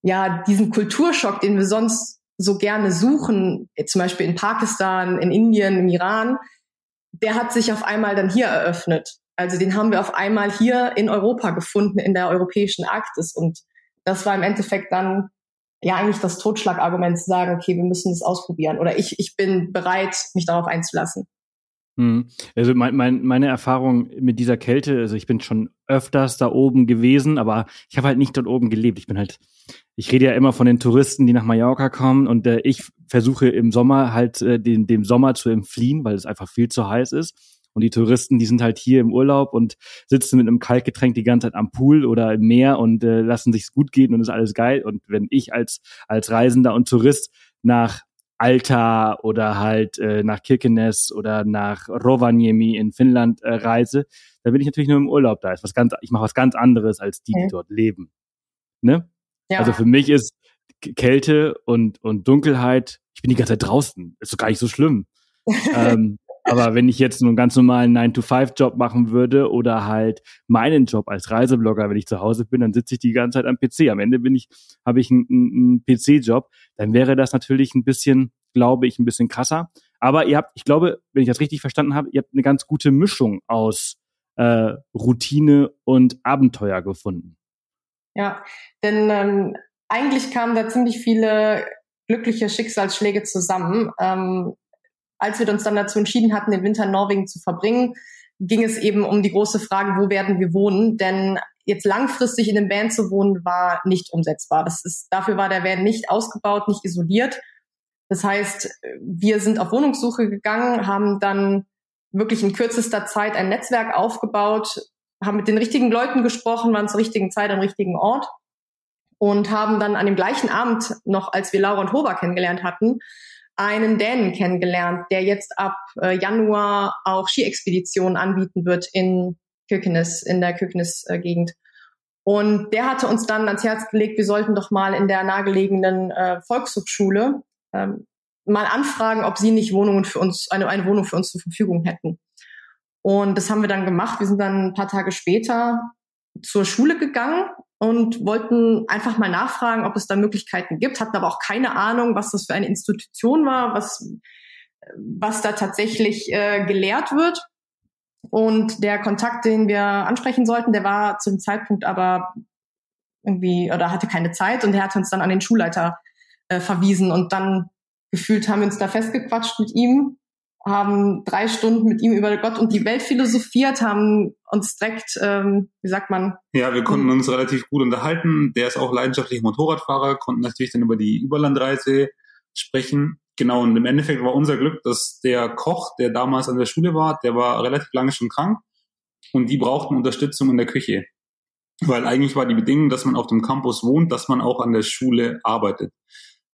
ja, diesen Kulturschock, den wir sonst so gerne suchen, zum Beispiel in Pakistan, in Indien, im Iran, der hat sich auf einmal dann hier eröffnet. Also den haben wir auf einmal hier in Europa gefunden, in der europäischen Arktis. Und das war im Endeffekt dann ja eigentlich das Totschlagargument zu sagen, okay, wir müssen es ausprobieren oder ich, ich bin bereit, mich darauf einzulassen. Hm. Also mein, mein, meine Erfahrung mit dieser Kälte, also ich bin schon öfters da oben gewesen, aber ich habe halt nicht dort oben gelebt. Ich bin halt, ich rede ja immer von den Touristen, die nach Mallorca kommen und äh, ich versuche im Sommer halt äh, den, dem Sommer zu entfliehen, weil es einfach viel zu heiß ist. Und die Touristen, die sind halt hier im Urlaub und sitzen mit einem Kaltgetränk die ganze Zeit am Pool oder im Meer und äh, lassen sich's gut gehen und ist alles geil. Und wenn ich als, als Reisender und Tourist nach Alta oder halt äh, nach Kirkenes oder nach Rovaniemi in Finnland äh, reise, dann bin ich natürlich nur im Urlaub da. Ist was ganz, ich mache was ganz anderes als die, die dort leben. Ne? Ja. Also für mich ist Kälte und, und Dunkelheit, ich bin die ganze Zeit draußen. Ist doch gar nicht so schlimm. ähm, aber wenn ich jetzt einen ganz normalen 9-to-5-Job machen würde oder halt meinen Job als Reiseblogger, wenn ich zu Hause bin, dann sitze ich die ganze Zeit am PC. Am Ende bin ich, habe ich einen, einen PC-Job. Dann wäre das natürlich ein bisschen, glaube ich, ein bisschen krasser. Aber ihr habt, ich glaube, wenn ich das richtig verstanden habe, ihr habt eine ganz gute Mischung aus äh, Routine und Abenteuer gefunden. Ja, denn ähm, eigentlich kamen da ziemlich viele glückliche Schicksalsschläge zusammen. Ähm, als wir uns dann dazu entschieden hatten, den Winter in Norwegen zu verbringen, ging es eben um die große Frage, wo werden wir wohnen? Denn jetzt langfristig in dem Van zu wohnen, war nicht umsetzbar. Das ist, dafür war der Van nicht ausgebaut, nicht isoliert. Das heißt, wir sind auf Wohnungssuche gegangen, haben dann wirklich in kürzester Zeit ein Netzwerk aufgebaut, haben mit den richtigen Leuten gesprochen, waren zur richtigen Zeit am richtigen Ort und haben dann an dem gleichen Abend noch, als wir Laura und Hoba kennengelernt hatten, einen Dänen kennengelernt, der jetzt ab äh, Januar auch Skiexpeditionen anbieten wird in Kirkenes, in der Kirkenes-Gegend. Und der hatte uns dann ans Herz gelegt, wir sollten doch mal in der nahegelegenen äh, Volkshochschule ähm, mal anfragen, ob sie nicht Wohnungen für uns, eine, eine Wohnung für uns zur Verfügung hätten. Und das haben wir dann gemacht. Wir sind dann ein paar Tage später zur Schule gegangen und wollten einfach mal nachfragen, ob es da Möglichkeiten gibt, hatten aber auch keine Ahnung, was das für eine Institution war, was, was da tatsächlich äh, gelehrt wird. Und der Kontakt, den wir ansprechen sollten, der war zu dem Zeitpunkt aber irgendwie oder hatte keine Zeit und der hat uns dann an den Schulleiter äh, verwiesen und dann gefühlt haben wir uns da festgequatscht mit ihm haben drei Stunden mit ihm über Gott und die Welt philosophiert, haben uns direkt, ähm, wie sagt man? Ja, wir konnten uns relativ gut unterhalten. Der ist auch leidenschaftlicher Motorradfahrer, konnten natürlich dann über die Überlandreise sprechen. Genau, und im Endeffekt war unser Glück, dass der Koch, der damals an der Schule war, der war relativ lange schon krank und die brauchten Unterstützung in der Küche. Weil eigentlich war die Bedingung, dass man auf dem Campus wohnt, dass man auch an der Schule arbeitet.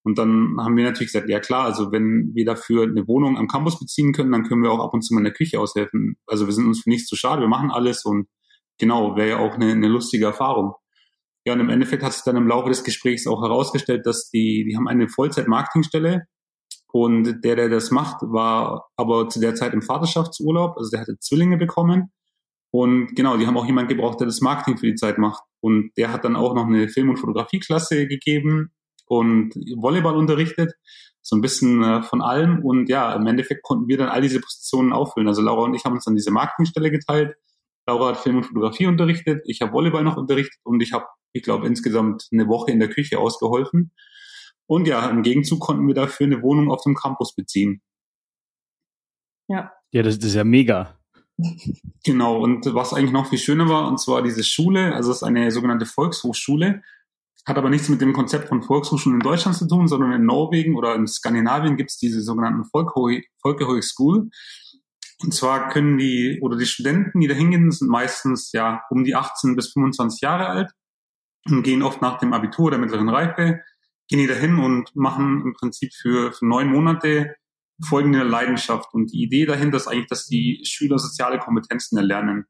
Und dann haben wir natürlich gesagt, ja klar, also wenn wir dafür eine Wohnung am Campus beziehen können, dann können wir auch ab und zu mal in der Küche aushelfen. Also wir sind uns für nichts zu schade, wir machen alles und genau, wäre ja auch eine, eine lustige Erfahrung. Ja, und im Endeffekt hat sich dann im Laufe des Gesprächs auch herausgestellt, dass die, die haben eine Vollzeit-Marketingstelle und der, der das macht, war aber zu der Zeit im Vaterschaftsurlaub, also der hatte Zwillinge bekommen. Und genau, die haben auch jemanden gebraucht, der das Marketing für die Zeit macht. Und der hat dann auch noch eine Film- und Fotografieklasse gegeben und Volleyball unterrichtet, so ein bisschen äh, von allem. Und ja, im Endeffekt konnten wir dann all diese Positionen auffüllen. Also Laura und ich haben uns dann diese Marketingstelle geteilt. Laura hat Film und Fotografie unterrichtet, ich habe Volleyball noch unterrichtet und ich habe, ich glaube, insgesamt eine Woche in der Küche ausgeholfen. Und ja, im Gegenzug konnten wir dafür eine Wohnung auf dem Campus beziehen. Ja. Ja, das, das ist ja mega. Genau, und was eigentlich noch viel schöner war, und zwar diese Schule, also es ist eine sogenannte Volkshochschule, hat aber nichts mit dem Konzept von Volkshochschulen in Deutschland zu tun, sondern in Norwegen oder in Skandinavien gibt es diese sogenannten Folkehøy School. Und zwar können die oder die Studenten, die da hingehen, sind meistens ja um die 18 bis 25 Jahre alt und gehen oft nach dem Abitur der mittleren Reife, gehen die dahin und machen im Prinzip für, für neun Monate folgende Leidenschaft. Und die Idee dahinter ist eigentlich, dass die Schüler soziale Kompetenzen erlernen.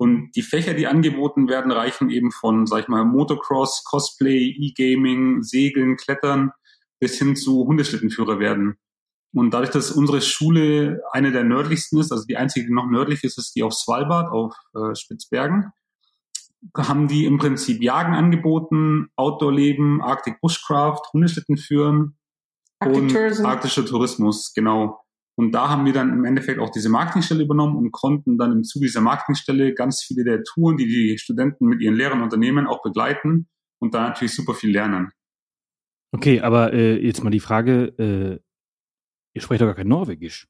Und die Fächer, die angeboten werden, reichen eben von, sag ich mal, Motocross, Cosplay, E-Gaming, Segeln, Klettern bis hin zu Hundeschlittenführer werden. Und dadurch, dass unsere Schule eine der nördlichsten ist, also die einzige, die noch nördlich ist, ist die auf Svalbard, auf äh, Spitzbergen, haben die im Prinzip Jagen angeboten, Outdoor-Leben, Arctic Bushcraft, Hundeschlitten führen Arctic und Tourism. arktischer Tourismus, genau. Und da haben wir dann im Endeffekt auch diese Marketingstelle übernommen und konnten dann im Zuge dieser Marketingstelle ganz viele der Touren, die die Studenten mit ihren Lehrern unternehmen, auch begleiten und da natürlich super viel lernen. Okay, aber äh, jetzt mal die Frage, äh, ihr sprecht doch gar kein Norwegisch.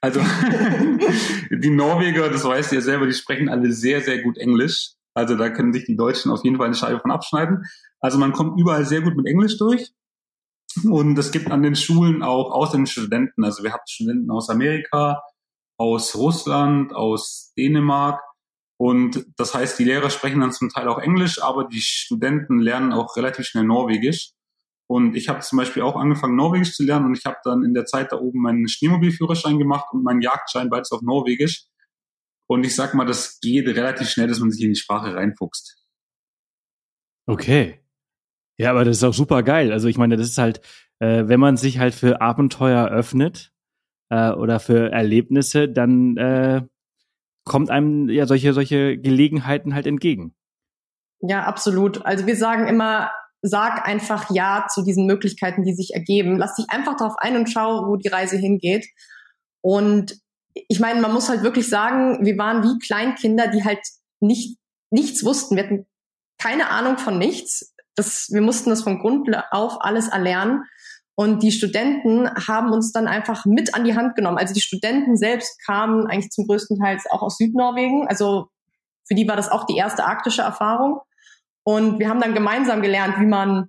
Also die Norweger, das weißt du ja selber, die sprechen alle sehr, sehr gut Englisch. Also da können sich die Deutschen auf jeden Fall eine Scheibe von abschneiden. Also man kommt überall sehr gut mit Englisch durch. Und es gibt an den Schulen auch ausländische Studenten. Also wir haben Studenten aus Amerika, aus Russland, aus Dänemark. Und das heißt, die Lehrer sprechen dann zum Teil auch Englisch, aber die Studenten lernen auch relativ schnell Norwegisch. Und ich habe zum Beispiel auch angefangen, Norwegisch zu lernen und ich habe dann in der Zeit da oben meinen Schneemobilführerschein gemacht und meinen Jagdschein beides auf Norwegisch. Und ich sag mal, das geht relativ schnell, dass man sich in die Sprache reinfuchst. Okay. Ja, aber das ist auch super geil. Also ich meine, das ist halt, äh, wenn man sich halt für Abenteuer öffnet äh, oder für Erlebnisse, dann äh, kommt einem ja solche solche Gelegenheiten halt entgegen. Ja, absolut. Also wir sagen immer, sag einfach ja zu diesen Möglichkeiten, die sich ergeben. Lass dich einfach darauf ein und schau, wo die Reise hingeht. Und ich meine, man muss halt wirklich sagen, wir waren wie Kleinkinder, die halt nicht nichts wussten. Wir hatten keine Ahnung von nichts. Das, wir mussten das von Grund auf alles erlernen. Und die Studenten haben uns dann einfach mit an die Hand genommen. Also die Studenten selbst kamen eigentlich zum größten Teil auch aus Südnorwegen. Also für die war das auch die erste arktische Erfahrung. Und wir haben dann gemeinsam gelernt, wie man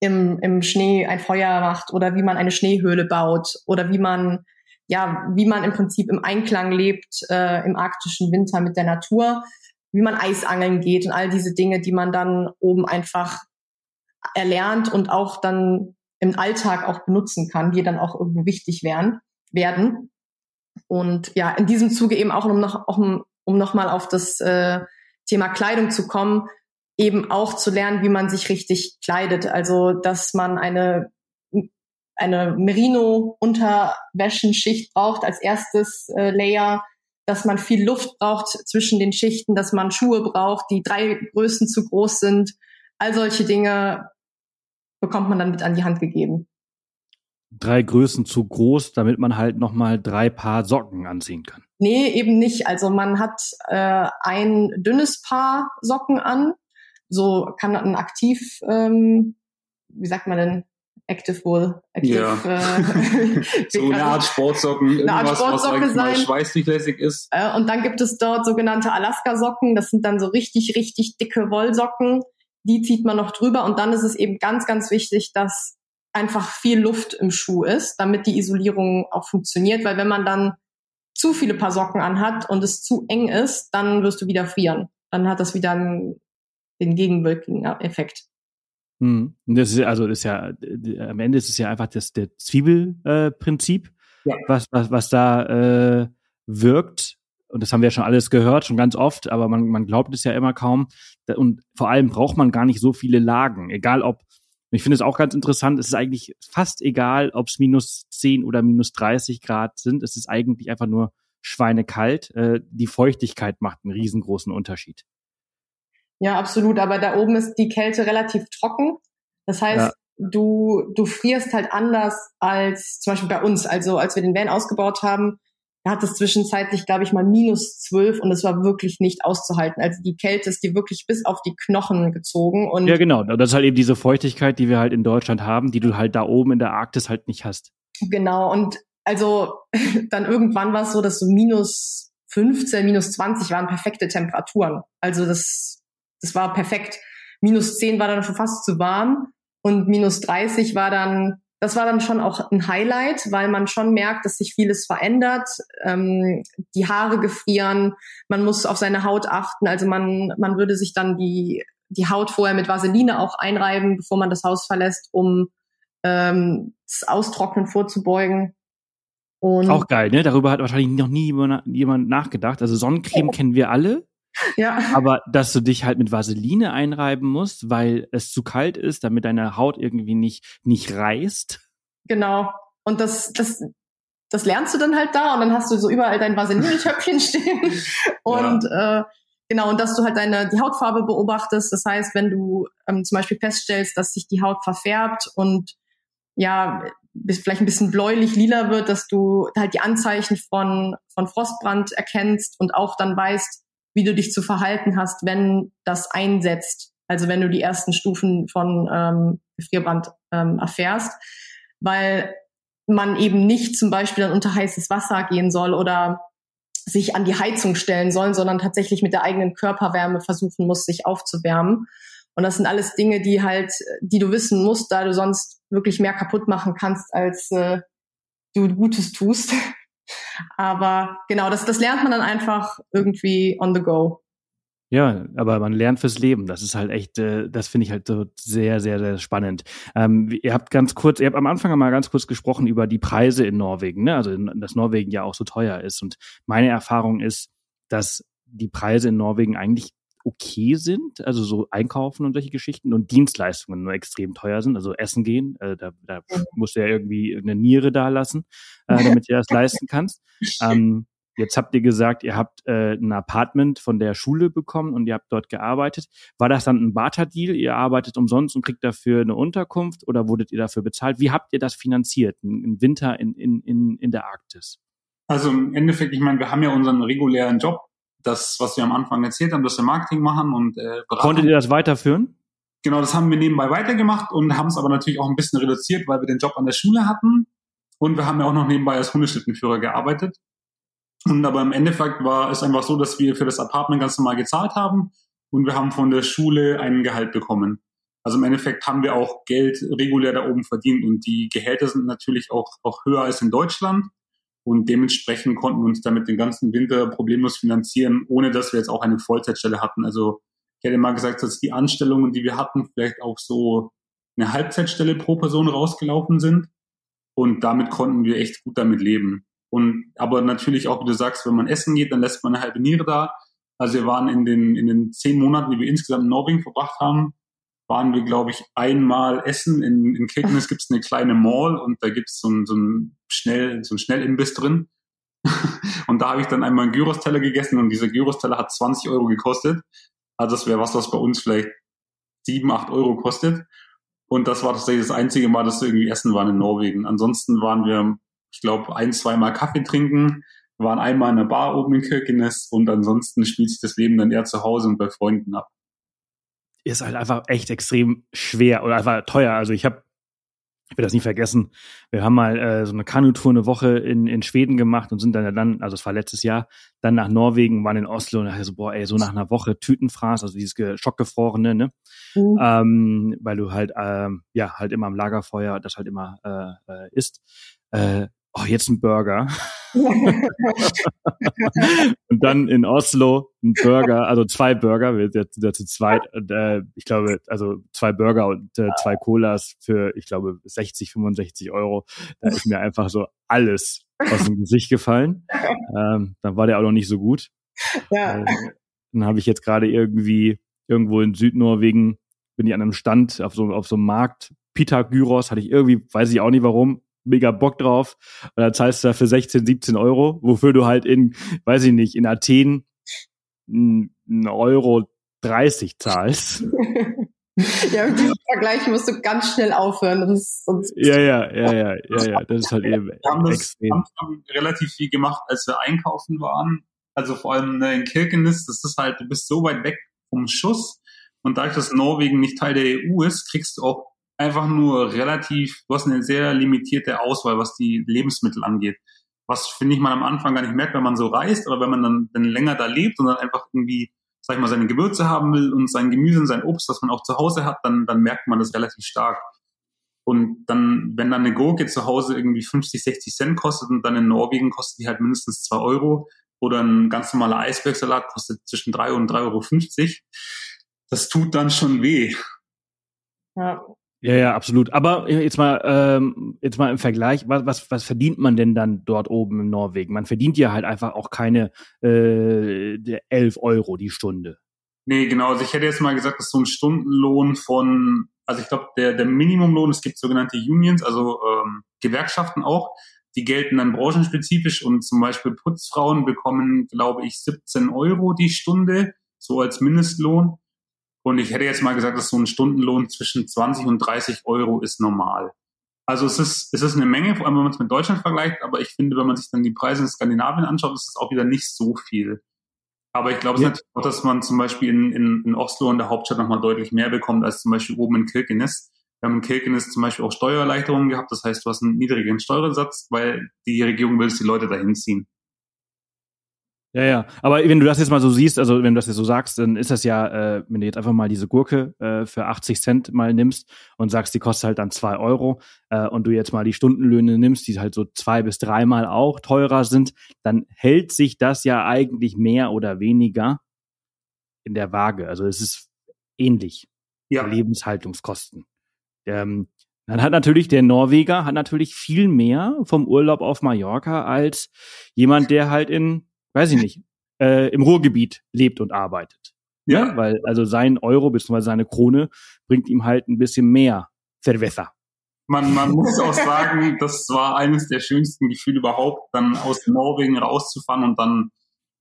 im, im Schnee ein Feuer macht oder wie man eine Schneehöhle baut oder wie man ja, wie man im Prinzip im Einklang lebt äh, im arktischen Winter mit der Natur, wie man Eisangeln geht und all diese Dinge, die man dann oben einfach erlernt und auch dann im Alltag auch benutzen kann, die dann auch irgendwo wichtig werden. werden. Und ja, in diesem Zuge eben auch, um noch, um, um noch mal auf das äh, Thema Kleidung zu kommen, eben auch zu lernen, wie man sich richtig kleidet. Also, dass man eine, eine Merino-Unterwäschenschicht braucht als erstes äh, Layer, dass man viel Luft braucht zwischen den Schichten, dass man Schuhe braucht, die drei Größen zu groß sind. All solche Dinge bekommt man dann mit an die Hand gegeben. Drei Größen zu groß, damit man halt nochmal drei Paar Socken anziehen kann. Nee, eben nicht. Also man hat äh, ein dünnes Paar Socken an, so kann ein aktiv, ähm, wie sagt man denn, Active wohl. Active, ja. äh, so eine Art Sportsocken, eine Art Sportsocke was sein. schweißdurchlässig ist. Äh, und dann gibt es dort sogenannte Alaska-Socken. Das sind dann so richtig, richtig dicke Wollsocken. Die zieht man noch drüber. Und dann ist es eben ganz, ganz wichtig, dass einfach viel Luft im Schuh ist, damit die Isolierung auch funktioniert. Weil wenn man dann zu viele Paar Socken anhat und es zu eng ist, dann wirst du wieder frieren. Dann hat das wieder einen den gegenwirkenden Effekt. Hm. Das ist also das ist ja am Ende ist es ja einfach das der Zwiebelprinzip, äh, ja. was, was was da äh, wirkt. Und das haben wir ja schon alles gehört, schon ganz oft, aber man, man glaubt es ja immer kaum. Und vor allem braucht man gar nicht so viele Lagen. Egal ob, ich finde es auch ganz interessant, es ist eigentlich fast egal, ob es minus 10 oder minus 30 Grad sind. Es ist eigentlich einfach nur schweinekalt. Äh, die Feuchtigkeit macht einen riesengroßen Unterschied. Ja, absolut. Aber da oben ist die Kälte relativ trocken. Das heißt, ja. du, du frierst halt anders als zum Beispiel bei uns. Also als wir den Van ausgebaut haben, hat es zwischenzeitlich, glaube ich, mal minus zwölf und es war wirklich nicht auszuhalten. Also die Kälte ist dir wirklich bis auf die Knochen gezogen. Und ja, genau. Das ist halt eben diese Feuchtigkeit, die wir halt in Deutschland haben, die du halt da oben in der Arktis halt nicht hast. Genau. Und also dann irgendwann war es so, dass so minus 15, minus 20 waren perfekte Temperaturen. Also das das war perfekt. Minus 10 war dann schon fast zu warm und minus 30 war dann, das war dann schon auch ein Highlight, weil man schon merkt, dass sich vieles verändert. Ähm, die Haare gefrieren, man muss auf seine Haut achten. Also man, man würde sich dann die, die Haut vorher mit Vaseline auch einreiben, bevor man das Haus verlässt, um ähm, das Austrocknen vorzubeugen. Und auch geil, ne? Darüber hat wahrscheinlich noch nie jemand nachgedacht. Also Sonnencreme oh. kennen wir alle. Ja. Aber dass du dich halt mit Vaseline einreiben musst, weil es zu kalt ist, damit deine Haut irgendwie nicht, nicht reißt. Genau. Und das, das, das lernst du dann halt da und dann hast du so überall dein Vaseline-Töpfchen stehen. Und ja. äh, genau, und dass du halt deine die Hautfarbe beobachtest. Das heißt, wenn du ähm, zum Beispiel feststellst, dass sich die Haut verfärbt und ja, bis vielleicht ein bisschen bläulich lila wird, dass du halt die Anzeichen von, von Frostbrand erkennst und auch dann weißt, wie du dich zu verhalten hast, wenn das einsetzt. Also wenn du die ersten Stufen von ähm, Gefrierbrand ähm, erfährst, weil man eben nicht zum Beispiel dann unter heißes Wasser gehen soll oder sich an die Heizung stellen soll, sondern tatsächlich mit der eigenen Körperwärme versuchen muss, sich aufzuwärmen. Und das sind alles Dinge, die halt, die du wissen musst, da du sonst wirklich mehr kaputt machen kannst, als äh, du Gutes tust. Aber genau, das, das lernt man dann einfach irgendwie on the go. Ja, aber man lernt fürs Leben. Das ist halt echt, äh, das finde ich halt so sehr, sehr, sehr spannend. Ähm, ihr habt ganz kurz, ihr habt am Anfang mal ganz kurz gesprochen über die Preise in Norwegen, ne? Also dass Norwegen ja auch so teuer ist. Und meine Erfahrung ist, dass die Preise in Norwegen eigentlich okay sind, also so einkaufen und solche Geschichten und Dienstleistungen nur extrem teuer sind, also essen gehen, äh, da, da musst du ja irgendwie eine Niere da lassen, äh, damit du das leisten kannst. Ähm, jetzt habt ihr gesagt, ihr habt äh, ein Apartment von der Schule bekommen und ihr habt dort gearbeitet. War das dann ein Barter-Deal? Ihr arbeitet umsonst und kriegt dafür eine Unterkunft oder wurdet ihr dafür bezahlt? Wie habt ihr das finanziert, ein Winter in, in, in, in der Arktis? Also im Endeffekt, ich meine, wir haben ja unseren regulären Job das, was wir am Anfang erzählt haben, dass wir Marketing machen und äh, beraten. Konntet ihr das weiterführen? Genau, das haben wir nebenbei weitergemacht und haben es aber natürlich auch ein bisschen reduziert, weil wir den Job an der Schule hatten und wir haben ja auch noch nebenbei als Hundeschlittenführer gearbeitet. Und aber im Endeffekt war es einfach so, dass wir für das Apartment ganz normal gezahlt haben und wir haben von der Schule einen Gehalt bekommen. Also im Endeffekt haben wir auch Geld regulär da oben verdient und die Gehälter sind natürlich auch, auch höher als in Deutschland. Und dementsprechend konnten wir uns damit den ganzen Winter problemlos finanzieren, ohne dass wir jetzt auch eine Vollzeitstelle hatten. Also ich hätte mal gesagt, dass die Anstellungen, die wir hatten, vielleicht auch so eine Halbzeitstelle pro Person rausgelaufen sind. Und damit konnten wir echt gut damit leben. Und aber natürlich auch, wie du sagst, wenn man essen geht, dann lässt man eine halbe Niere da. Also wir waren in den, in den zehn Monaten, die wir insgesamt in Norwegen verbracht haben, waren wir, glaube ich, einmal essen. In, in Kirkenes gibt es eine kleine Mall und da gibt es so ein, so ein schnell, so ein Schnellimbiss drin. und da habe ich dann einmal einen Gyros-Teller gegessen und dieser Gyros-Teller hat 20 Euro gekostet. Also das wäre was, was bei uns vielleicht 7, 8 Euro kostet. Und das war tatsächlich das einzige Mal, dass wir irgendwie essen waren in Norwegen. Ansonsten waren wir, ich glaube, ein, zweimal Kaffee trinken, waren einmal in der Bar oben in Kirkenes und ansonsten spielt sich das Leben dann eher zu Hause und bei Freunden ab ist halt einfach echt extrem schwer oder einfach teuer. Also ich habe ich will das nie vergessen. Wir haben mal äh, so eine Kanutour eine Woche in, in Schweden gemacht und sind dann, dann, also es war letztes Jahr, dann nach Norwegen, waren in Oslo und dachte so, boah, ey, so nach einer Woche Tütenfraß, also dieses schockgefrorene, ne? Mhm. Ähm, weil du halt, ähm, ja, halt immer am Lagerfeuer das halt immer äh, äh, isst. Äh, oh, jetzt ein Burger. und dann in Oslo ein Burger, also zwei Burger, wir sind zu zweit, äh, ich glaube, also zwei Burger und äh, zwei Colas für, ich glaube, 60, 65 Euro. Da ist mir einfach so alles aus dem Gesicht gefallen. Ähm, dann war der auch noch nicht so gut. Ja. Äh, dann habe ich jetzt gerade irgendwie irgendwo in Südnorwegen, bin ich an einem Stand auf so, auf so einem Markt, Pita Gyros, hatte ich irgendwie, weiß ich auch nicht warum, mega Bock drauf. Und dann zahlst du dafür 16, 17 Euro, wofür du halt in, weiß ich nicht, in Athen einen Euro 30 zahlst. ja, mit diesem Vergleich musst du ganz schnell aufhören. Sonst, sonst ja, ja, ja, ja, ja, ja, das ist halt eben wir haben das extrem. Haben relativ viel gemacht, als wir einkaufen waren. Also vor allem ne, in Kirkenes, das ist halt, du bist so weit weg vom Schuss. Und dadurch, dass Norwegen nicht Teil der EU ist, kriegst du auch einfach nur relativ, du hast eine sehr limitierte Auswahl, was die Lebensmittel angeht. Was finde ich man am Anfang gar nicht merkt, wenn man so reist, aber wenn man dann, dann länger da lebt und dann einfach irgendwie, sag ich mal, seine Gewürze haben will und sein Gemüse und sein Obst, das man auch zu Hause hat, dann, dann merkt man das relativ stark. Und dann, wenn dann eine Gurke zu Hause irgendwie 50, 60 Cent kostet und dann in Norwegen kostet die halt mindestens zwei Euro oder ein ganz normaler Eisbergsalat kostet zwischen drei und 3,50 Euro, das tut dann schon weh. Ja, ja, ja, absolut. Aber jetzt mal, ähm, jetzt mal im Vergleich, was, was, was verdient man denn dann dort oben in Norwegen? Man verdient ja halt einfach auch keine äh, 11 Euro die Stunde. Nee, genau. Also ich hätte jetzt mal gesagt, dass so ein Stundenlohn von, also ich glaube, der, der Minimumlohn, es gibt sogenannte Unions, also ähm, Gewerkschaften auch, die gelten dann branchenspezifisch und zum Beispiel Putzfrauen bekommen, glaube ich, 17 Euro die Stunde, so als Mindestlohn. Und ich hätte jetzt mal gesagt, dass so ein Stundenlohn zwischen 20 und 30 Euro ist normal. Also es ist, es ist eine Menge, vor allem wenn man es mit Deutschland vergleicht, aber ich finde, wenn man sich dann die Preise in Skandinavien anschaut, ist es auch wieder nicht so viel. Aber ich glaube ja. natürlich auch, dass man zum Beispiel in, in, in Oslo in der Hauptstadt nochmal deutlich mehr bekommt als zum Beispiel oben in Kirkenes. Wir haben in Kirkenes zum Beispiel auch Steuererleichterungen gehabt. Das heißt, du hast einen niedrigen Steuersatz, weil die Regierung will, dass die Leute dahin ziehen. Ja, ja. Aber wenn du das jetzt mal so siehst, also wenn du das jetzt so sagst, dann ist das ja, äh, wenn du jetzt einfach mal diese Gurke äh, für 80 Cent mal nimmst und sagst, die kostet halt dann zwei Euro äh, und du jetzt mal die Stundenlöhne nimmst, die halt so zwei bis dreimal auch teurer sind, dann hält sich das ja eigentlich mehr oder weniger in der Waage. Also es ist ähnlich. Ja. Lebenshaltungskosten. Ähm, dann hat natürlich der Norweger hat natürlich viel mehr vom Urlaub auf Mallorca als jemand, der halt in weiß ich nicht, äh, im Ruhrgebiet lebt und arbeitet. Ja. Ne? Weil also sein Euro bzw. seine Krone bringt ihm halt ein bisschen mehr Cerveza. Man, man muss auch sagen, das war eines der schönsten Gefühle überhaupt, dann aus Norwegen rauszufahren und dann,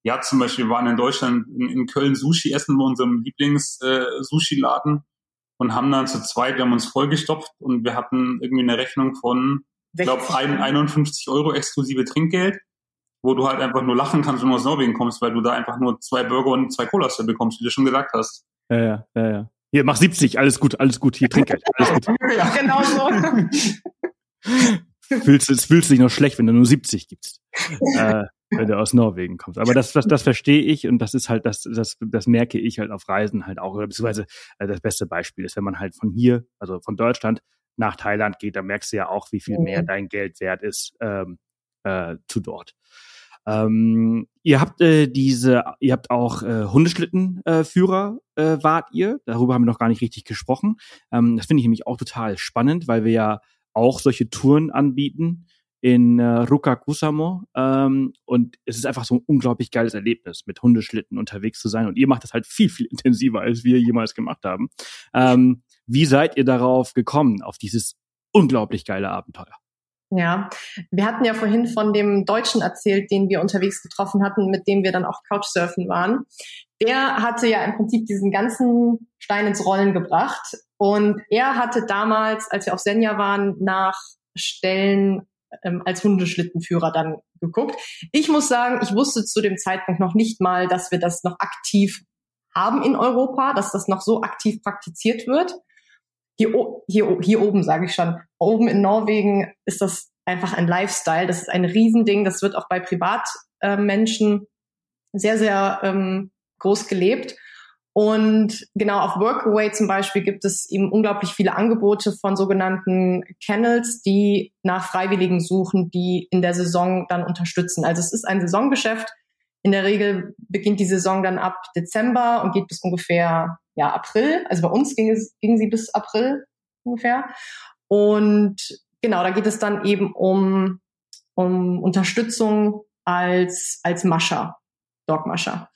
ja, zum Beispiel, wir waren in Deutschland in, in Köln Sushi essen bei unserem Lieblings-Sushi-Laden äh, und haben dann zu zweit, wir haben uns vollgestopft und wir hatten irgendwie eine Rechnung von, ich glaube, 51 Euro exklusive Trinkgeld wo du halt einfach nur lachen kannst, wenn du aus Norwegen kommst, weil du da einfach nur zwei Burger und zwei Colas bekommst, wie du schon gesagt hast. Ja, ja, ja, ja. Hier, mach 70, alles gut, alles gut, hier Trinkgeld, alles gut. ja, genau so. fühlst, es fühlst du dich noch schlecht, wenn du nur 70 gibst, äh, wenn du aus Norwegen kommst. Aber das, das, das verstehe ich und das ist halt, das, das, das merke ich halt auf Reisen halt auch, oder beziehungsweise äh, das beste Beispiel ist, wenn man halt von hier, also von Deutschland nach Thailand geht, dann merkst du ja auch, wie viel mehr dein Geld wert ist ähm, äh, zu dort. Ähm, ihr habt äh, diese, ihr habt auch äh, Hundeschlittenführer, äh, äh, wart ihr. Darüber haben wir noch gar nicht richtig gesprochen. Ähm, das finde ich nämlich auch total spannend, weil wir ja auch solche Touren anbieten in äh, Ruka Kusamo. Ähm, und es ist einfach so ein unglaublich geiles Erlebnis, mit Hundeschlitten unterwegs zu sein. Und ihr macht das halt viel, viel intensiver, als wir jemals gemacht haben. Ähm, wie seid ihr darauf gekommen, auf dieses unglaublich geile Abenteuer? Ja, wir hatten ja vorhin von dem Deutschen erzählt, den wir unterwegs getroffen hatten, mit dem wir dann auch Couchsurfen waren. Der hatte ja im Prinzip diesen ganzen Stein ins Rollen gebracht. Und er hatte damals, als wir auf Senja waren, nach Stellen ähm, als Hundeschlittenführer dann geguckt. Ich muss sagen, ich wusste zu dem Zeitpunkt noch nicht mal, dass wir das noch aktiv haben in Europa, dass das noch so aktiv praktiziert wird hier, hier, hier oben, sage ich schon, oben in Norwegen ist das einfach ein Lifestyle. Das ist ein Riesending. Das wird auch bei Privatmenschen äh, sehr, sehr ähm, groß gelebt. Und genau auf Workaway zum Beispiel gibt es eben unglaublich viele Angebote von sogenannten Kennels, die nach Freiwilligen suchen, die in der Saison dann unterstützen. Also es ist ein Saisongeschäft. In der Regel beginnt die Saison dann ab Dezember und geht bis ungefähr ja, April. Also bei uns ging, es, ging sie bis April ungefähr. Und genau, da geht es dann eben um, um Unterstützung als, als Mascher, Dogmascher.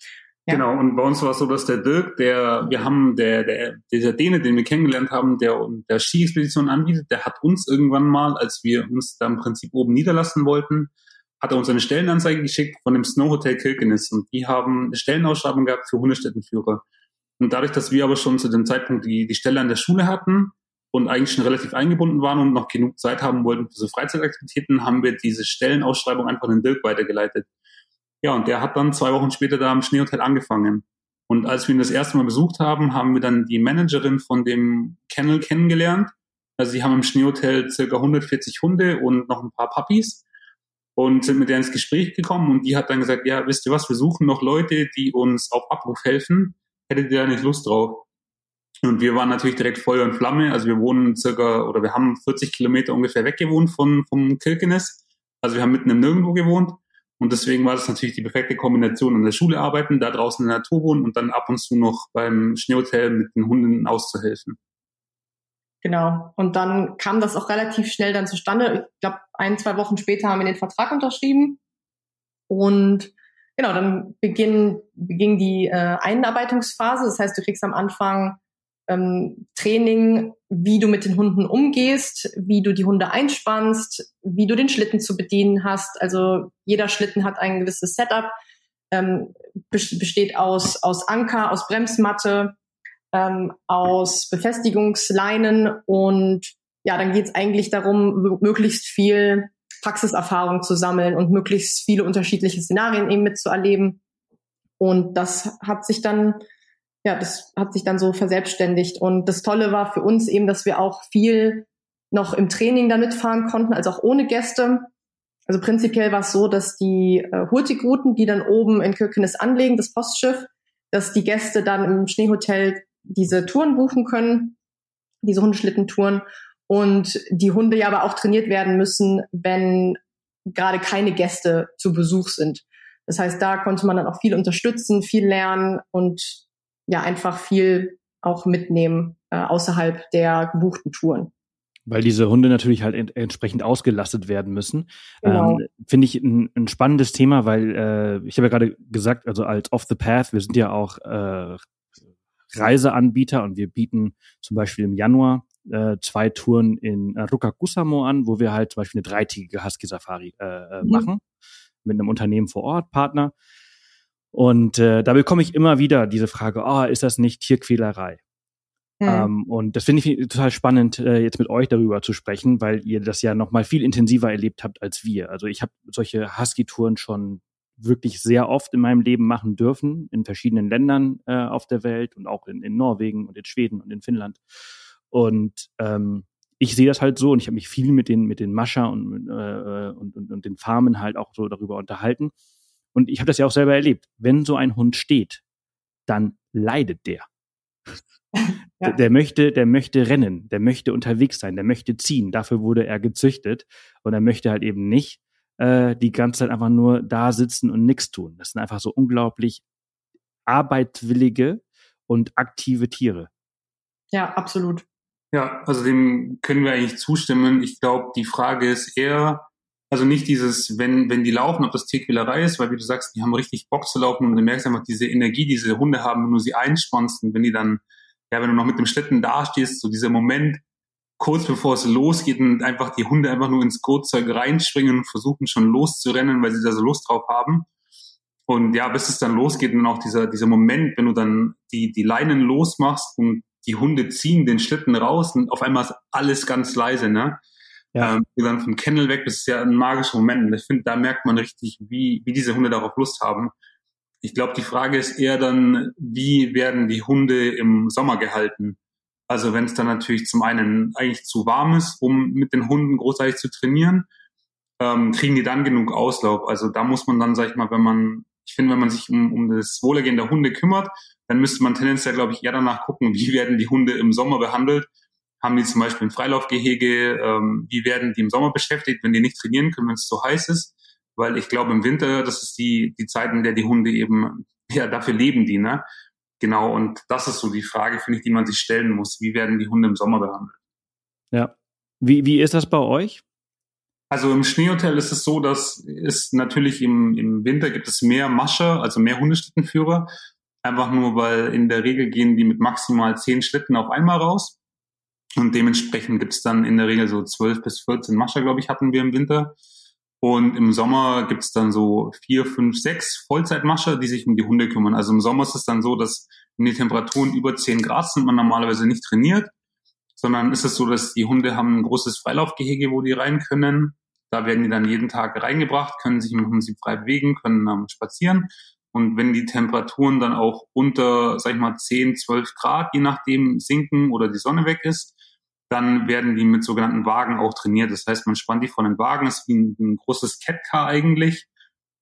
Ja. Genau, und bei uns war es so, dass der Dirk, der, wir haben, der, der, dieser Däne, den wir kennengelernt haben, der, der Ski-Expedition anbietet, der hat uns irgendwann mal, als wir uns da im Prinzip oben niederlassen wollten, hat er uns eine Stellenanzeige geschickt von dem Snow Hotel Kirkenes und die haben eine Stellenausschreibung gehabt für Hundestättenführer. Und dadurch, dass wir aber schon zu dem Zeitpunkt die, die Stelle an der Schule hatten und eigentlich schon relativ eingebunden waren und noch genug Zeit haben wollten für so Freizeitaktivitäten, haben wir diese Stellenausschreibung einfach in Dirk weitergeleitet. Ja, und der hat dann zwei Wochen später da im Schneehotel angefangen. Und als wir ihn das erste Mal besucht haben, haben wir dann die Managerin von dem Kennel kennengelernt. Also sie haben im Schneehotel circa 140 Hunde und noch ein paar Puppies und sind mit der ins Gespräch gekommen und die hat dann gesagt, ja, wisst ihr was, wir suchen noch Leute, die uns auf Abruf helfen hättet ihr da nicht Lust drauf? Und wir waren natürlich direkt Feuer und Flamme. Also wir wohnen circa, oder wir haben 40 Kilometer ungefähr weggewohnt von, vom Kirkenes. Also wir haben mitten im Nirgendwo gewohnt. Und deswegen war das natürlich die perfekte Kombination, an der Schule arbeiten, da draußen in der Natur wohnen und dann ab und zu noch beim Schneehotel mit den Hunden auszuhelfen. Genau. Und dann kam das auch relativ schnell dann zustande. Ich glaube, ein, zwei Wochen später haben wir den Vertrag unterschrieben. Und genau, dann beginn, beging die äh, Einarbeitungsphase. Das heißt, du kriegst am Anfang ähm, Training, wie du mit den Hunden umgehst, wie du die Hunde einspannst, wie du den Schlitten zu bedienen hast. Also jeder Schlitten hat ein gewisses Setup, ähm, besteht aus, aus Anker, aus Bremsmatte, ähm, aus Befestigungsleinen und ja, dann geht es eigentlich darum, möglichst viel Praxiserfahrung zu sammeln und möglichst viele unterschiedliche Szenarien eben mitzuerleben. Und das hat sich dann, ja, das hat sich dann so verselbstständigt. Und das Tolle war für uns eben, dass wir auch viel noch im Training damit fahren konnten, also auch ohne Gäste. Also prinzipiell war es so, dass die äh, Hurtigruten, die dann oben in Kirkenes anlegen, das Postschiff, dass die Gäste dann im Schneehotel diese Touren buchen können, diese Hundeschlittentouren und die Hunde ja aber auch trainiert werden müssen, wenn gerade keine Gäste zu Besuch sind. Das heißt, da konnte man dann auch viel unterstützen, viel lernen und ja einfach viel auch mitnehmen äh, außerhalb der gebuchten Touren. Weil diese Hunde natürlich halt ent entsprechend ausgelastet werden müssen. Genau. Ähm, Finde ich ein, ein, spannendes Thema, weil äh, ich habe ja gerade gesagt, also als Off the Path, wir sind ja auch äh, Reiseanbieter und wir bieten zum Beispiel im Januar äh, zwei Touren in Rukakusamo an, wo wir halt zum Beispiel eine dreitägige Husky-Safari äh, äh, mhm. machen mit einem Unternehmen vor Ort, Partner. Und äh, da bekomme ich immer wieder diese Frage, oh, ist das nicht Tierquälerei? Mhm. Ähm, und das finde ich total spannend, äh, jetzt mit euch darüber zu sprechen, weil ihr das ja noch mal viel intensiver erlebt habt als wir. Also ich habe solche Husky-Touren schon wirklich sehr oft in meinem Leben machen dürfen, in verschiedenen Ländern äh, auf der Welt und auch in, in Norwegen und in Schweden und in Finnland. Und ähm, ich sehe das halt so und ich habe mich viel mit den mit den Mascher und, äh, und, und, und den Farmen halt auch so darüber unterhalten. Und ich habe das ja auch selber erlebt. Wenn so ein Hund steht, dann leidet der. Ja. Der, der, möchte, der möchte rennen, der möchte unterwegs sein, der möchte ziehen. Dafür wurde er gezüchtet und er möchte halt eben nicht äh, die ganze Zeit einfach nur da sitzen und nichts tun. Das sind einfach so unglaublich arbeitwillige und aktive Tiere. Ja, absolut. Ja, also dem können wir eigentlich zustimmen. Ich glaube, die Frage ist eher, also nicht dieses, wenn, wenn die laufen, ob das Tierquälerei ist, weil wie du sagst, die haben richtig Bock zu laufen und du merkst einfach diese Energie, die diese Hunde haben, wenn du sie einspannst und wenn die dann, ja, wenn du noch mit dem Schlitten dastehst, so dieser Moment, kurz bevor es losgeht und einfach die Hunde einfach nur ins Gurtzeug reinspringen und versuchen schon loszurennen, weil sie da so Lust drauf haben. Und ja, bis es dann losgeht und auch dieser, dieser Moment, wenn du dann die, die Leinen losmachst und die Hunde ziehen den Schlitten raus und auf einmal ist alles ganz leise, ne? Ja. Ähm, dann vom Kennel weg, das ist ja ein magischer Moment. Und ich finde, da merkt man richtig, wie, wie diese Hunde darauf Lust haben. Ich glaube, die Frage ist eher dann, wie werden die Hunde im Sommer gehalten? Also wenn es dann natürlich zum einen eigentlich zu warm ist, um mit den Hunden großartig zu trainieren, ähm, kriegen die dann genug Auslauf. Also da muss man dann, sag ich mal, wenn man, ich finde, wenn man sich um, um das Wohlergehen der Hunde kümmert, dann müsste man tendenziell, glaube ich, eher danach gucken, wie werden die Hunde im Sommer behandelt. Haben die zum Beispiel ein Freilaufgehege? Ähm, wie werden die im Sommer beschäftigt, wenn die nicht trainieren können, wenn es so heiß ist? Weil ich glaube, im Winter, das ist die, die Zeit, in der die Hunde eben, ja, dafür leben die, ne? Genau, und das ist so die Frage, finde ich, die man sich stellen muss. Wie werden die Hunde im Sommer behandelt? Ja. Wie, wie ist das bei euch? Also im Schneehotel ist es so, dass es natürlich im, im Winter gibt es mehr Mascher, also mehr Hundeschlittenführer. Einfach nur, weil in der Regel gehen die mit maximal zehn Schlitten auf einmal raus. Und dementsprechend gibt es dann in der Regel so zwölf bis 14 Mascher, glaube ich, hatten wir im Winter. Und im Sommer gibt es dann so vier, fünf, sechs Vollzeitmascher, die sich um die Hunde kümmern. Also im Sommer ist es dann so, dass wenn die Temperaturen über 10 Grad sind, man normalerweise nicht trainiert, sondern ist es so, dass die Hunde haben ein großes Freilaufgehege, wo die rein können. Da werden die dann jeden Tag reingebracht, können sich im Prinzip frei bewegen, können ähm, spazieren. Und wenn die Temperaturen dann auch unter, sag ich mal, 10, 12 Grad, je nachdem, sinken oder die Sonne weg ist, dann werden die mit sogenannten Wagen auch trainiert. Das heißt, man spannt die von den Wagen, ist wie ein, ein großes Catcar eigentlich.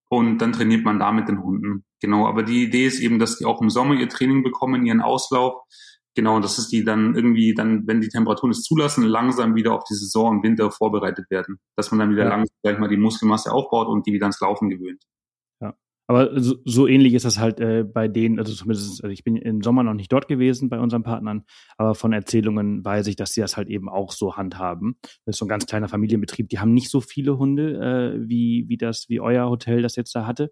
Und dann trainiert man da mit den Hunden. Genau, aber die Idee ist eben, dass die auch im Sommer ihr Training bekommen, ihren Auslauf. Genau, das ist die dann irgendwie dann, wenn die Temperaturen es zulassen, langsam wieder auf die Saison im Winter vorbereitet werden. Dass man dann wieder ja. langsam, sag ich mal, die Muskelmasse aufbaut und die wieder ans Laufen gewöhnt. Aber so, so ähnlich ist das halt äh, bei denen, also zumindest, also ich bin im Sommer noch nicht dort gewesen bei unseren Partnern, aber von Erzählungen weiß ich, dass sie das halt eben auch so handhaben. Das ist so ein ganz kleiner Familienbetrieb, die haben nicht so viele Hunde, äh, wie, wie das, wie euer Hotel das jetzt da hatte.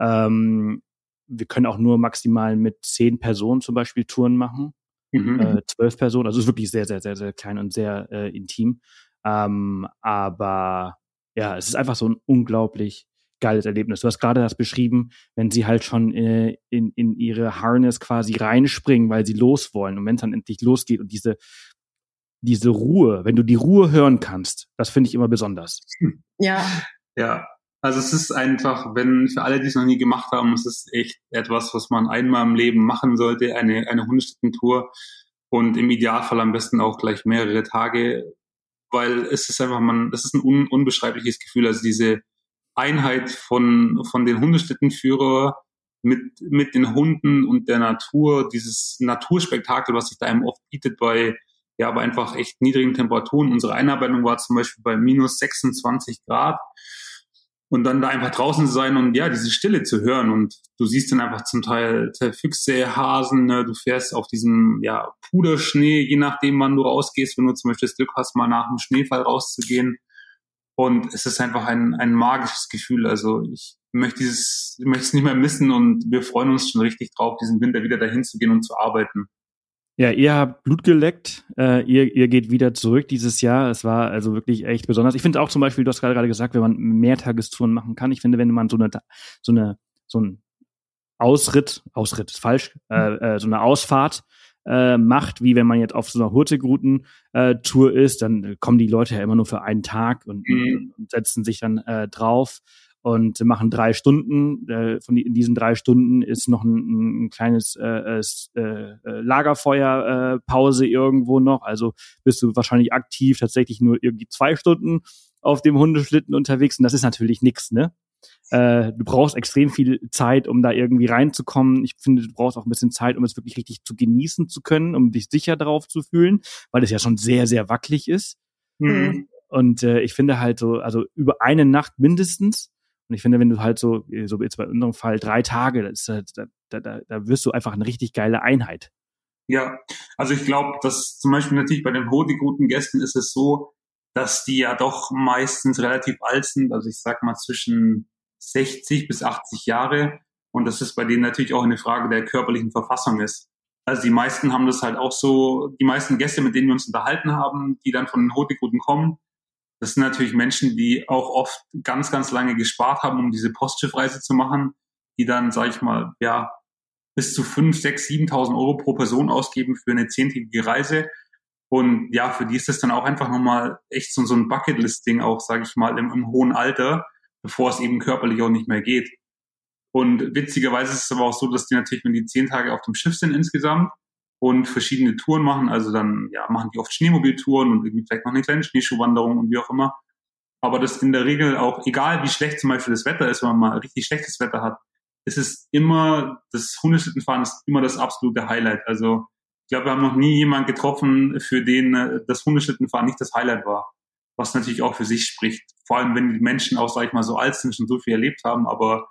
Ähm, wir können auch nur maximal mit zehn Personen zum Beispiel Touren machen. Mhm. Äh, zwölf Personen, also ist wirklich sehr, sehr, sehr, sehr klein und sehr äh, intim. Ähm, aber ja, es ist einfach so ein unglaublich geiles Erlebnis. Du hast gerade das beschrieben, wenn sie halt schon äh, in, in ihre Harness quasi reinspringen, weil sie los wollen. Und wenn es dann endlich losgeht und diese, diese Ruhe, wenn du die Ruhe hören kannst, das finde ich immer besonders. Ja. Ja. Also es ist einfach, wenn für alle, die es noch nie gemacht haben, es ist echt etwas, was man einmal im Leben machen sollte, eine, eine Hundestückentour und im Idealfall am besten auch gleich mehrere Tage, weil es ist einfach, man, das ist ein un, unbeschreibliches Gefühl, also diese Einheit von, von den Hundeschlittenführer mit, mit den Hunden und der Natur, dieses Naturspektakel, was sich da einem oft bietet bei, ja, aber einfach echt niedrigen Temperaturen. Unsere Einarbeitung war zum Beispiel bei minus 26 Grad. Und dann da einfach draußen zu sein und ja, diese Stille zu hören. Und du siehst dann einfach zum Teil Füchse, Hasen, ne? du fährst auf diesem ja, Puderschnee, je nachdem wann du rausgehst, wenn du zum Beispiel das Glück hast, mal nach dem Schneefall rauszugehen und es ist einfach ein, ein magisches Gefühl, also ich möchte dieses, ich möchte es nicht mehr missen und wir freuen uns schon richtig drauf, diesen Winter wieder dahin zu gehen und zu arbeiten. Ja, ihr habt Blut geleckt, äh, ihr, ihr geht wieder zurück dieses Jahr. Es war also wirklich echt besonders. Ich finde auch zum Beispiel, du hast gerade gesagt, wenn man Mehrtagestouren machen kann. Ich finde, wenn man so eine, so eine, so ein Ausritt, Ausritt ist falsch, äh, äh, so eine Ausfahrt äh, macht, wie wenn man jetzt auf so einer Hurtigruten-Tour äh, ist, dann kommen die Leute ja immer nur für einen Tag und, mhm. und setzen sich dann äh, drauf und machen drei Stunden. Äh, von die, in diesen drei Stunden ist noch ein, ein kleines äh, äh, äh Lagerfeuerpause äh, irgendwo noch. Also bist du wahrscheinlich aktiv tatsächlich nur irgendwie zwei Stunden auf dem Hundeschlitten unterwegs. Und das ist natürlich nichts, ne? Äh, du brauchst extrem viel Zeit, um da irgendwie reinzukommen. Ich finde, du brauchst auch ein bisschen Zeit, um es wirklich richtig zu genießen zu können, um dich sicher drauf zu fühlen, weil es ja schon sehr, sehr wackelig ist. Mhm. Und äh, ich finde halt so, also über eine Nacht mindestens und ich finde, wenn du halt so, so jetzt bei unserem Fall drei Tage, das ist, da, da, da, da wirst du einfach eine richtig geile Einheit. Ja, also ich glaube, dass zum Beispiel natürlich bei den guten Gästen ist es so, dass die ja doch meistens relativ alt sind, also ich sag mal zwischen 60 bis 80 Jahre. Und das ist bei denen natürlich auch eine Frage der körperlichen Verfassung ist. Also die meisten haben das halt auch so, die meisten Gäste, mit denen wir uns unterhalten haben, die dann von den Hurtigruten kommen, das sind natürlich Menschen, die auch oft ganz, ganz lange gespart haben, um diese Postschiffreise zu machen, die dann, sage ich mal, ja, bis zu fünf, sechs, 7.000 Euro pro Person ausgeben für eine zehntägige Reise. Und ja, für die ist das dann auch einfach nochmal echt so, so ein Bucketlist-Ding auch, sage ich mal, im, im hohen Alter, bevor es eben körperlich auch nicht mehr geht. Und witzigerweise ist es aber auch so, dass die natürlich, wenn die zehn Tage auf dem Schiff sind insgesamt, und verschiedene Touren machen. Also dann ja, machen die oft Schneemobiltouren und irgendwie vielleicht noch eine kleine Schneeschuhwanderung und wie auch immer. Aber das in der Regel auch, egal wie schlecht zum Beispiel das Wetter ist, wenn man mal richtig schlechtes Wetter hat, ist es immer, das Hundeschlittenfahren ist immer das absolute Highlight. Also ich glaube, wir haben noch nie jemanden getroffen, für den äh, das Hundeschlittenfahren nicht das Highlight war. Was natürlich auch für sich spricht. Vor allem, wenn die Menschen auch, sag ich mal, so alt sind, schon so viel erlebt haben, aber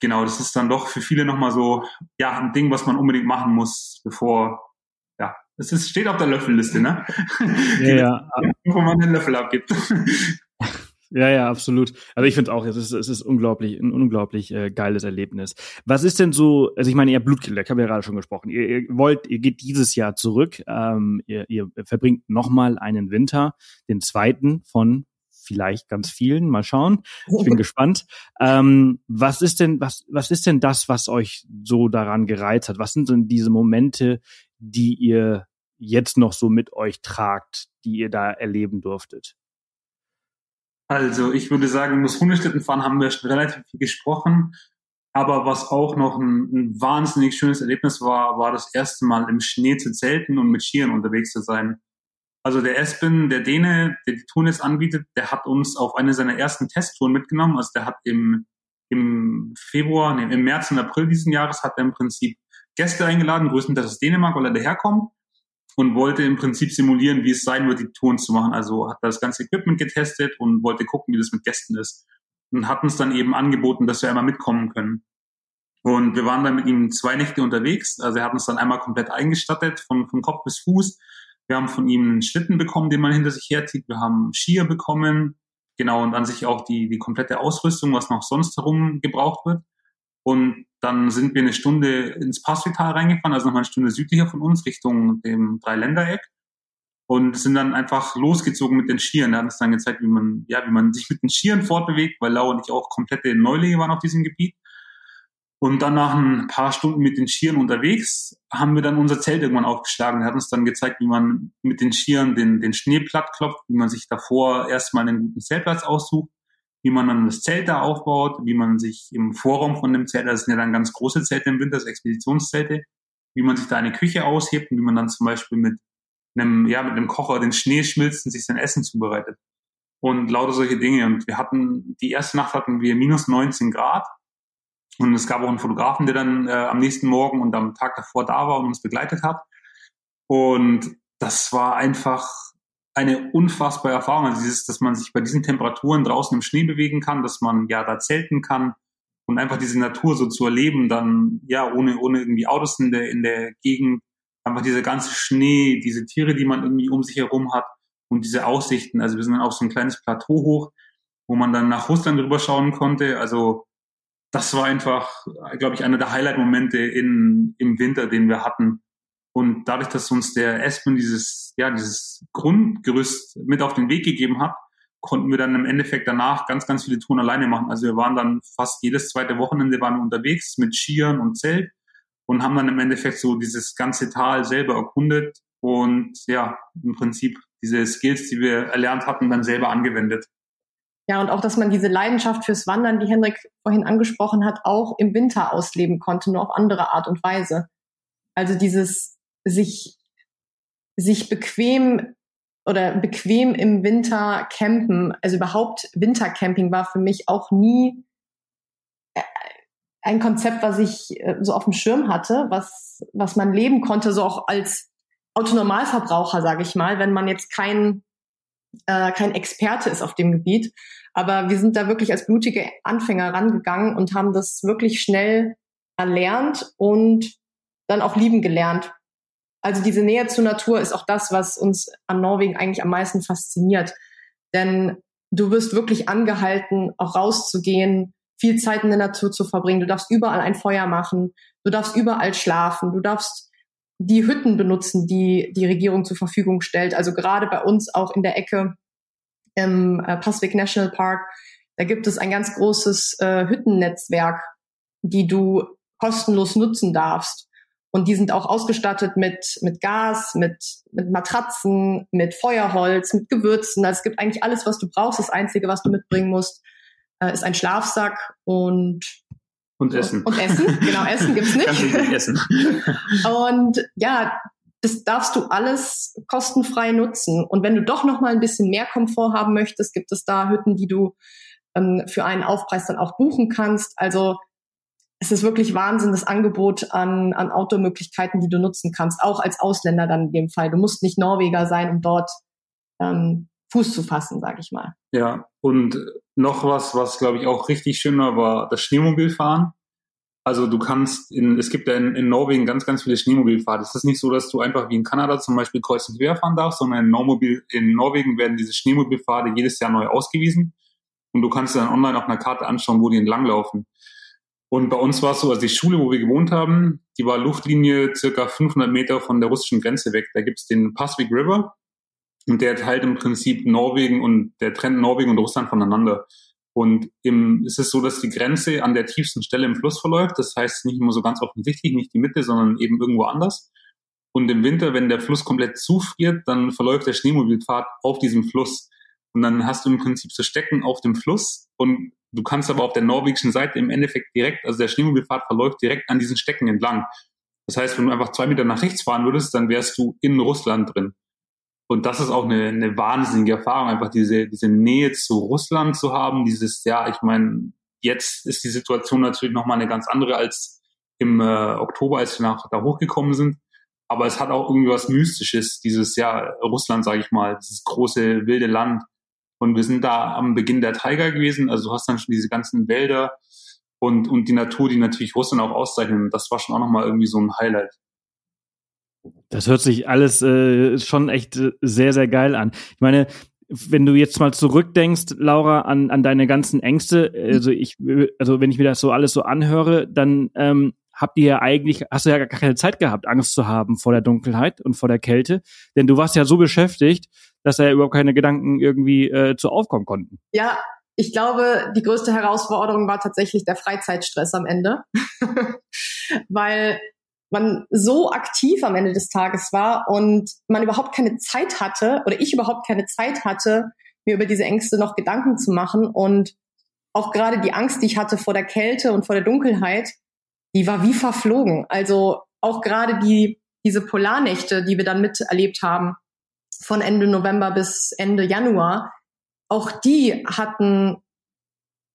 genau, das ist dann doch für viele nochmal so, ja, ein Ding, was man unbedingt machen muss, bevor, ja, es ist, steht auf der Löffelliste, ne? Ja, ja. Wo man den Löffel abgibt. Ja, ja, absolut. Also ich finde auch, es ist, es ist unglaublich, ein unglaublich äh, geiles Erlebnis. Was ist denn so, also ich meine, ihr habt Blut geleckt, haben wir ja gerade schon gesprochen. Ihr, ihr wollt, ihr geht dieses Jahr zurück, ähm, ihr, ihr verbringt nochmal einen Winter, den zweiten von vielleicht ganz vielen. Mal schauen. Ich bin gespannt. Ähm, was ist denn, was, was ist denn das, was euch so daran gereizt hat? Was sind denn diese Momente, die ihr jetzt noch so mit euch tragt, die ihr da erleben durftet? Also ich würde sagen, das Hundestättenfahren haben wir schon relativ viel gesprochen. Aber was auch noch ein, ein, wahnsinnig schönes Erlebnis war, war das erste Mal im Schnee zu zelten und mit Skiern unterwegs zu sein. Also der Espen, der Däne, der die Touren anbietet, der hat uns auf eine seiner ersten Testtouren mitgenommen. Also der hat im, im Februar, nee, im März und April diesen Jahres hat er im Prinzip Gäste eingeladen, größtenteils aus Dänemark, weil er daherkommt und wollte im Prinzip simulieren, wie es sein wird, die Touren zu machen. Also hat das ganze Equipment getestet und wollte gucken, wie das mit Gästen ist. Und hat uns dann eben angeboten, dass wir einmal mitkommen können. Und wir waren dann mit ihm zwei Nächte unterwegs. Also er hat uns dann einmal komplett eingestattet, von, von Kopf bis Fuß. Wir haben von ihm einen Schlitten bekommen, den man hinter sich herzieht. Wir haben Skier bekommen. Genau, und an sich auch die, die komplette Ausrüstung, was noch sonst herum gebraucht wird. Und dann sind wir eine Stunde ins Passvital reingefahren, also nochmal eine Stunde südlicher von uns, Richtung dem Dreiländereck. Und sind dann einfach losgezogen mit den Skiern. Er hat uns dann gezeigt, wie man, ja, wie man sich mit den Skiern fortbewegt, weil Lau und ich auch komplette Neulinge waren auf diesem Gebiet. Und dann nach ein paar Stunden mit den Skiern unterwegs haben wir dann unser Zelt irgendwann aufgeschlagen. Er hat uns dann gezeigt, wie man mit den Skiern den, den Schnee platt klopft, wie man sich davor erstmal einen guten Zeltplatz aussucht, wie man dann das Zelt da aufbaut, wie man sich im Vorraum von dem Zelt, das sind ja dann ganz große Zelte im Winter, das Expeditionszelte, wie man sich da eine Küche aushebt und wie man dann zum Beispiel mit einem, ja, mit einem Kocher den Schnee schmilzt und sich sein Essen zubereitet. Und lauter solche Dinge. Und wir hatten, die erste Nacht hatten wir minus 19 Grad. Und es gab auch einen Fotografen, der dann äh, am nächsten Morgen und am Tag davor da war und uns begleitet hat. Und das war einfach eine unfassbare Erfahrung. Also dieses, dass man sich bei diesen Temperaturen draußen im Schnee bewegen kann, dass man ja da zelten kann und einfach diese Natur so zu erleben, dann ja ohne ohne irgendwie Autos in der in der Gegend, einfach dieser ganze Schnee, diese Tiere, die man irgendwie um sich herum hat und diese Aussichten. Also wir sind dann auf so ein kleines Plateau hoch, wo man dann nach Russland rüber schauen konnte. Also das war einfach, glaube ich, einer der Highlight-Momente im Winter, den wir hatten. Und dadurch, dass uns der Espen dieses, ja, dieses Grundgerüst mit auf den Weg gegeben hat, konnten wir dann im Endeffekt danach ganz, ganz viele Touren alleine machen. Also wir waren dann fast jedes zweite Wochenende waren wir unterwegs mit Skiern und Zelt und haben dann im Endeffekt so dieses ganze Tal selber erkundet und ja, im Prinzip diese Skills, die wir erlernt hatten, dann selber angewendet. Ja, und auch, dass man diese Leidenschaft fürs Wandern, die Henrik vorhin angesprochen hat, auch im Winter ausleben konnte, nur auf andere Art und Weise. Also dieses sich, sich bequem oder bequem im Winter campen, also überhaupt Wintercamping war für mich auch nie äh, ein Konzept, was ich äh, so auf dem Schirm hatte, was, was man leben konnte, so auch als Autonormalverbraucher, sage ich mal, wenn man jetzt kein, äh, kein Experte ist auf dem Gebiet. Aber wir sind da wirklich als blutige Anfänger rangegangen und haben das wirklich schnell erlernt und dann auch lieben gelernt. Also diese Nähe zur Natur ist auch das, was uns an Norwegen eigentlich am meisten fasziniert. Denn du wirst wirklich angehalten, auch rauszugehen, viel Zeit in der Natur zu verbringen. Du darfst überall ein Feuer machen. Du darfst überall schlafen. Du darfst die Hütten benutzen, die die Regierung zur Verfügung stellt. Also gerade bei uns auch in der Ecke im äh, Pacific National Park, da gibt es ein ganz großes äh, Hüttennetzwerk, die du kostenlos nutzen darfst. Und die sind auch ausgestattet mit, mit Gas, mit, mit Matratzen, mit Feuerholz, mit Gewürzen. Also es gibt eigentlich alles, was du brauchst. Das Einzige, was du mitbringen musst, äh, ist ein Schlafsack und und Essen. Und, Essen, genau, Essen gibt's nicht. Ganz wichtig, Essen. und ja, das darfst du alles kostenfrei nutzen. Und wenn du doch noch mal ein bisschen mehr Komfort haben möchtest, gibt es da Hütten, die du ähm, für einen Aufpreis dann auch buchen kannst. Also es ist wirklich Wahnsinn, das Angebot an, an Outdoor-Möglichkeiten, die du nutzen kannst, auch als Ausländer dann in dem Fall. Du musst nicht Norweger sein, um dort ähm, Fuß zu fassen, sag ich mal. Ja, und noch was, was glaube ich auch richtig schön war, war das Schneemobilfahren. Also du kannst in, es gibt ja in, in Norwegen ganz, ganz viele Schneemobilfahrer. Es ist nicht so, dass du einfach wie in Kanada zum Beispiel kreuz und quer fahren darfst, sondern in, Normobil, in Norwegen werden diese Schneemobilfahrer jedes Jahr neu ausgewiesen. Und du kannst dann online auf einer Karte anschauen, wo die entlanglaufen. Und bei uns war es so, also die Schule, wo wir gewohnt haben, die war Luftlinie circa 500 Meter von der russischen Grenze weg. Da gibt's den Pacific River und der teilt im Prinzip Norwegen und der trennt Norwegen und Russland voneinander. Und im, ist es so, dass die Grenze an der tiefsten Stelle im Fluss verläuft. Das heißt nicht immer so ganz offensichtlich, nicht die Mitte, sondern eben irgendwo anders. Und im Winter, wenn der Fluss komplett zufriert, dann verläuft der Schneemobilfahrt auf diesem Fluss. Und dann hast du im Prinzip so Stecken auf dem Fluss und Du kannst aber auf der norwegischen Seite im Endeffekt direkt, also der Schneemobilfahrt verläuft direkt an diesen Stecken entlang. Das heißt, wenn du einfach zwei Meter nach rechts fahren würdest, dann wärst du in Russland drin. Und das ist auch eine, eine wahnsinnige Erfahrung, einfach diese, diese Nähe zu Russland zu haben, dieses, ja, ich meine, jetzt ist die Situation natürlich nochmal eine ganz andere als im äh, Oktober, als wir nach da hochgekommen sind. Aber es hat auch irgendwie was Mystisches, dieses, ja, Russland, sage ich mal, dieses große, wilde Land. Und wir sind da am Beginn der Tiger gewesen. Also du hast dann schon diese ganzen Wälder und, und die Natur, die natürlich Russland auch auszeichnen. Das war schon auch nochmal irgendwie so ein Highlight. Das hört sich alles äh, schon echt äh, sehr, sehr geil an. Ich meine, wenn du jetzt mal zurückdenkst, Laura, an, an deine ganzen Ängste, also ich, also wenn ich mir das so alles so anhöre, dann ähm, habt ihr ja eigentlich, hast du ja gar keine Zeit gehabt, Angst zu haben vor der Dunkelheit und vor der Kälte, denn du warst ja so beschäftigt, dass da ja überhaupt keine Gedanken irgendwie äh, zu aufkommen konnten. Ja, ich glaube, die größte Herausforderung war tatsächlich der Freizeitstress am Ende, weil man so aktiv am Ende des Tages war und man überhaupt keine Zeit hatte oder ich überhaupt keine Zeit hatte, mir über diese Ängste noch Gedanken zu machen und auch gerade die Angst, die ich hatte vor der Kälte und vor der Dunkelheit, die war wie verflogen. Also auch gerade die, diese Polarnächte, die wir dann miterlebt haben, von Ende November bis Ende Januar, auch die hatten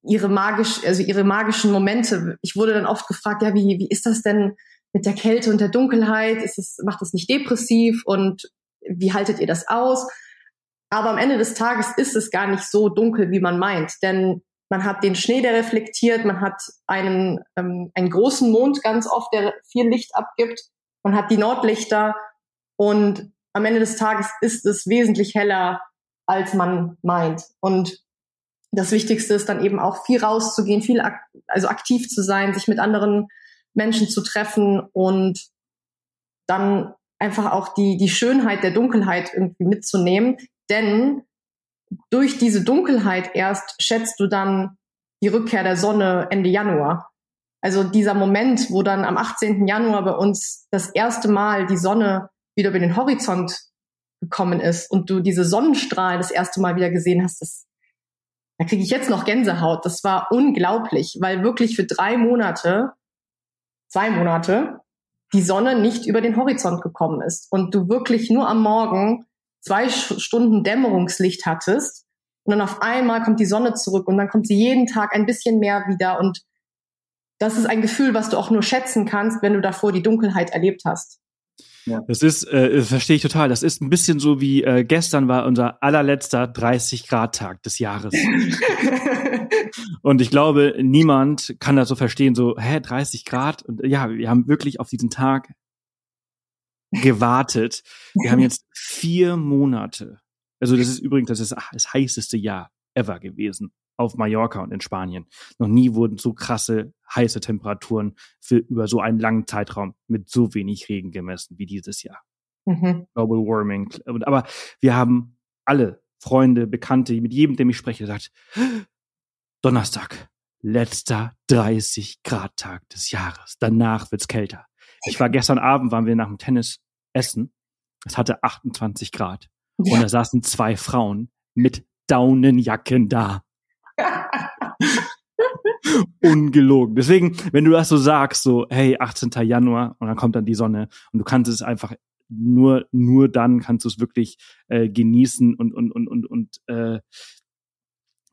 ihre magisch, also ihre magischen Momente. Ich wurde dann oft gefragt, ja, wie, wie ist das denn mit der Kälte und der Dunkelheit? Ist es, macht das nicht depressiv? Und wie haltet ihr das aus? Aber am Ende des Tages ist es gar nicht so dunkel, wie man meint. Denn man hat den Schnee, der reflektiert, man hat einen, ähm, einen großen Mond ganz oft, der viel Licht abgibt, man hat die Nordlichter und am Ende des Tages ist es wesentlich heller, als man meint. Und das Wichtigste ist dann eben auch viel rauszugehen, viel ak also aktiv zu sein, sich mit anderen Menschen zu treffen und dann einfach auch die, die Schönheit der Dunkelheit irgendwie mitzunehmen. Denn durch diese Dunkelheit erst schätzt du dann die Rückkehr der Sonne Ende Januar. Also dieser Moment, wo dann am 18. Januar bei uns das erste Mal die Sonne wieder über den Horizont gekommen ist und du diese Sonnenstrahlen das erste Mal wieder gesehen hast, das, da kriege ich jetzt noch Gänsehaut. Das war unglaublich, weil wirklich für drei Monate, zwei Monate, die Sonne nicht über den Horizont gekommen ist und du wirklich nur am Morgen zwei Stunden Dämmerungslicht hattest und dann auf einmal kommt die Sonne zurück und dann kommt sie jeden Tag ein bisschen mehr wieder und das ist ein Gefühl, was du auch nur schätzen kannst, wenn du davor die Dunkelheit erlebt hast. Ja. Das ist, äh, das verstehe ich total. Das ist ein bisschen so wie äh, gestern war unser allerletzter 30 Grad Tag des Jahres. und ich glaube, niemand kann das so verstehen, so, hä, 30 Grad? Und ja, wir haben wirklich auf diesen Tag gewartet. Wir haben jetzt vier Monate. Also das ist übrigens das, ist das heißeste Jahr ever gewesen auf Mallorca und in Spanien. Noch nie wurden so krasse heiße Temperaturen für über so einen langen Zeitraum mit so wenig Regen gemessen wie dieses Jahr. Mhm. Global Warming. Aber wir haben alle Freunde, Bekannte, mit jedem, dem ich spreche, gesagt, Donnerstag, letzter 30 Grad Tag des Jahres. Danach wird's kälter. Ich war gestern Abend, waren wir nach dem Tennis essen. Es hatte 28 Grad. Ja. Und da saßen zwei Frauen mit Daunenjacken da. Ungelogen. Deswegen, wenn du das so sagst, so, hey, 18. Januar und dann kommt dann die Sonne und du kannst es einfach nur, nur dann kannst du es wirklich äh, genießen und, und, und, und, und äh,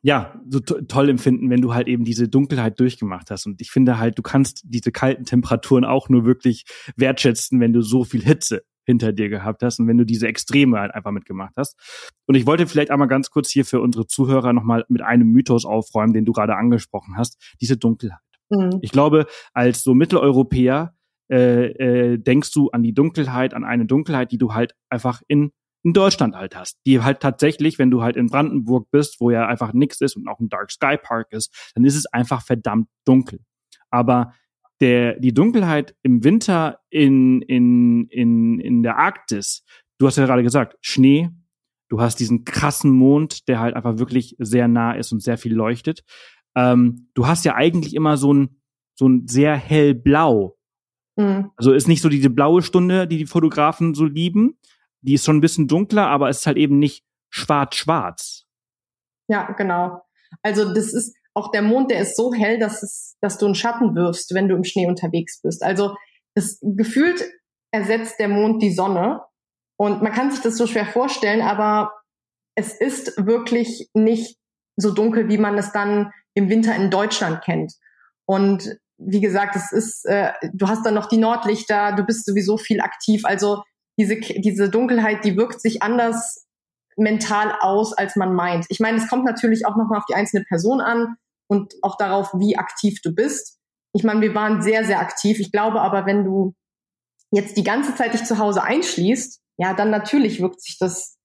ja, so to toll empfinden, wenn du halt eben diese Dunkelheit durchgemacht hast. Und ich finde halt, du kannst diese kalten Temperaturen auch nur wirklich wertschätzen, wenn du so viel Hitze hinter dir gehabt hast und wenn du diese Extreme halt einfach mitgemacht hast. Und ich wollte vielleicht einmal ganz kurz hier für unsere Zuhörer nochmal mit einem Mythos aufräumen, den du gerade angesprochen hast, diese Dunkelheit. Mhm. Ich glaube, als so Mitteleuropäer äh, äh, denkst du an die Dunkelheit, an eine Dunkelheit, die du halt einfach in in Deutschland halt hast, die halt tatsächlich, wenn du halt in Brandenburg bist, wo ja einfach nichts ist und auch ein Dark Sky Park ist, dann ist es einfach verdammt dunkel. Aber der, die Dunkelheit im Winter in, in, in, in der Arktis, du hast ja gerade gesagt, Schnee, du hast diesen krassen Mond, der halt einfach wirklich sehr nah ist und sehr viel leuchtet. Ähm, du hast ja eigentlich immer so ein, so ein sehr hellblau. Mhm. Also ist nicht so diese blaue Stunde, die die Fotografen so lieben. Die ist schon ein bisschen dunkler, aber es ist halt eben nicht schwarz-schwarz. Ja, genau. Also das ist, auch der Mond, der ist so hell, dass es, dass du einen Schatten wirfst, wenn du im Schnee unterwegs bist. Also das gefühlt ersetzt der Mond die Sonne. Und man kann sich das so schwer vorstellen, aber es ist wirklich nicht so dunkel, wie man es dann im Winter in Deutschland kennt. Und wie gesagt, es ist, äh, du hast dann noch die Nordlichter, du bist sowieso viel aktiv. Also diese, diese Dunkelheit, die wirkt sich anders mental aus, als man meint. Ich meine, es kommt natürlich auch nochmal auf die einzelne Person an und auch darauf, wie aktiv du bist. Ich meine, wir waren sehr, sehr aktiv. Ich glaube aber, wenn du jetzt die ganze Zeit dich zu Hause einschließt, ja, dann natürlich wirkt sich das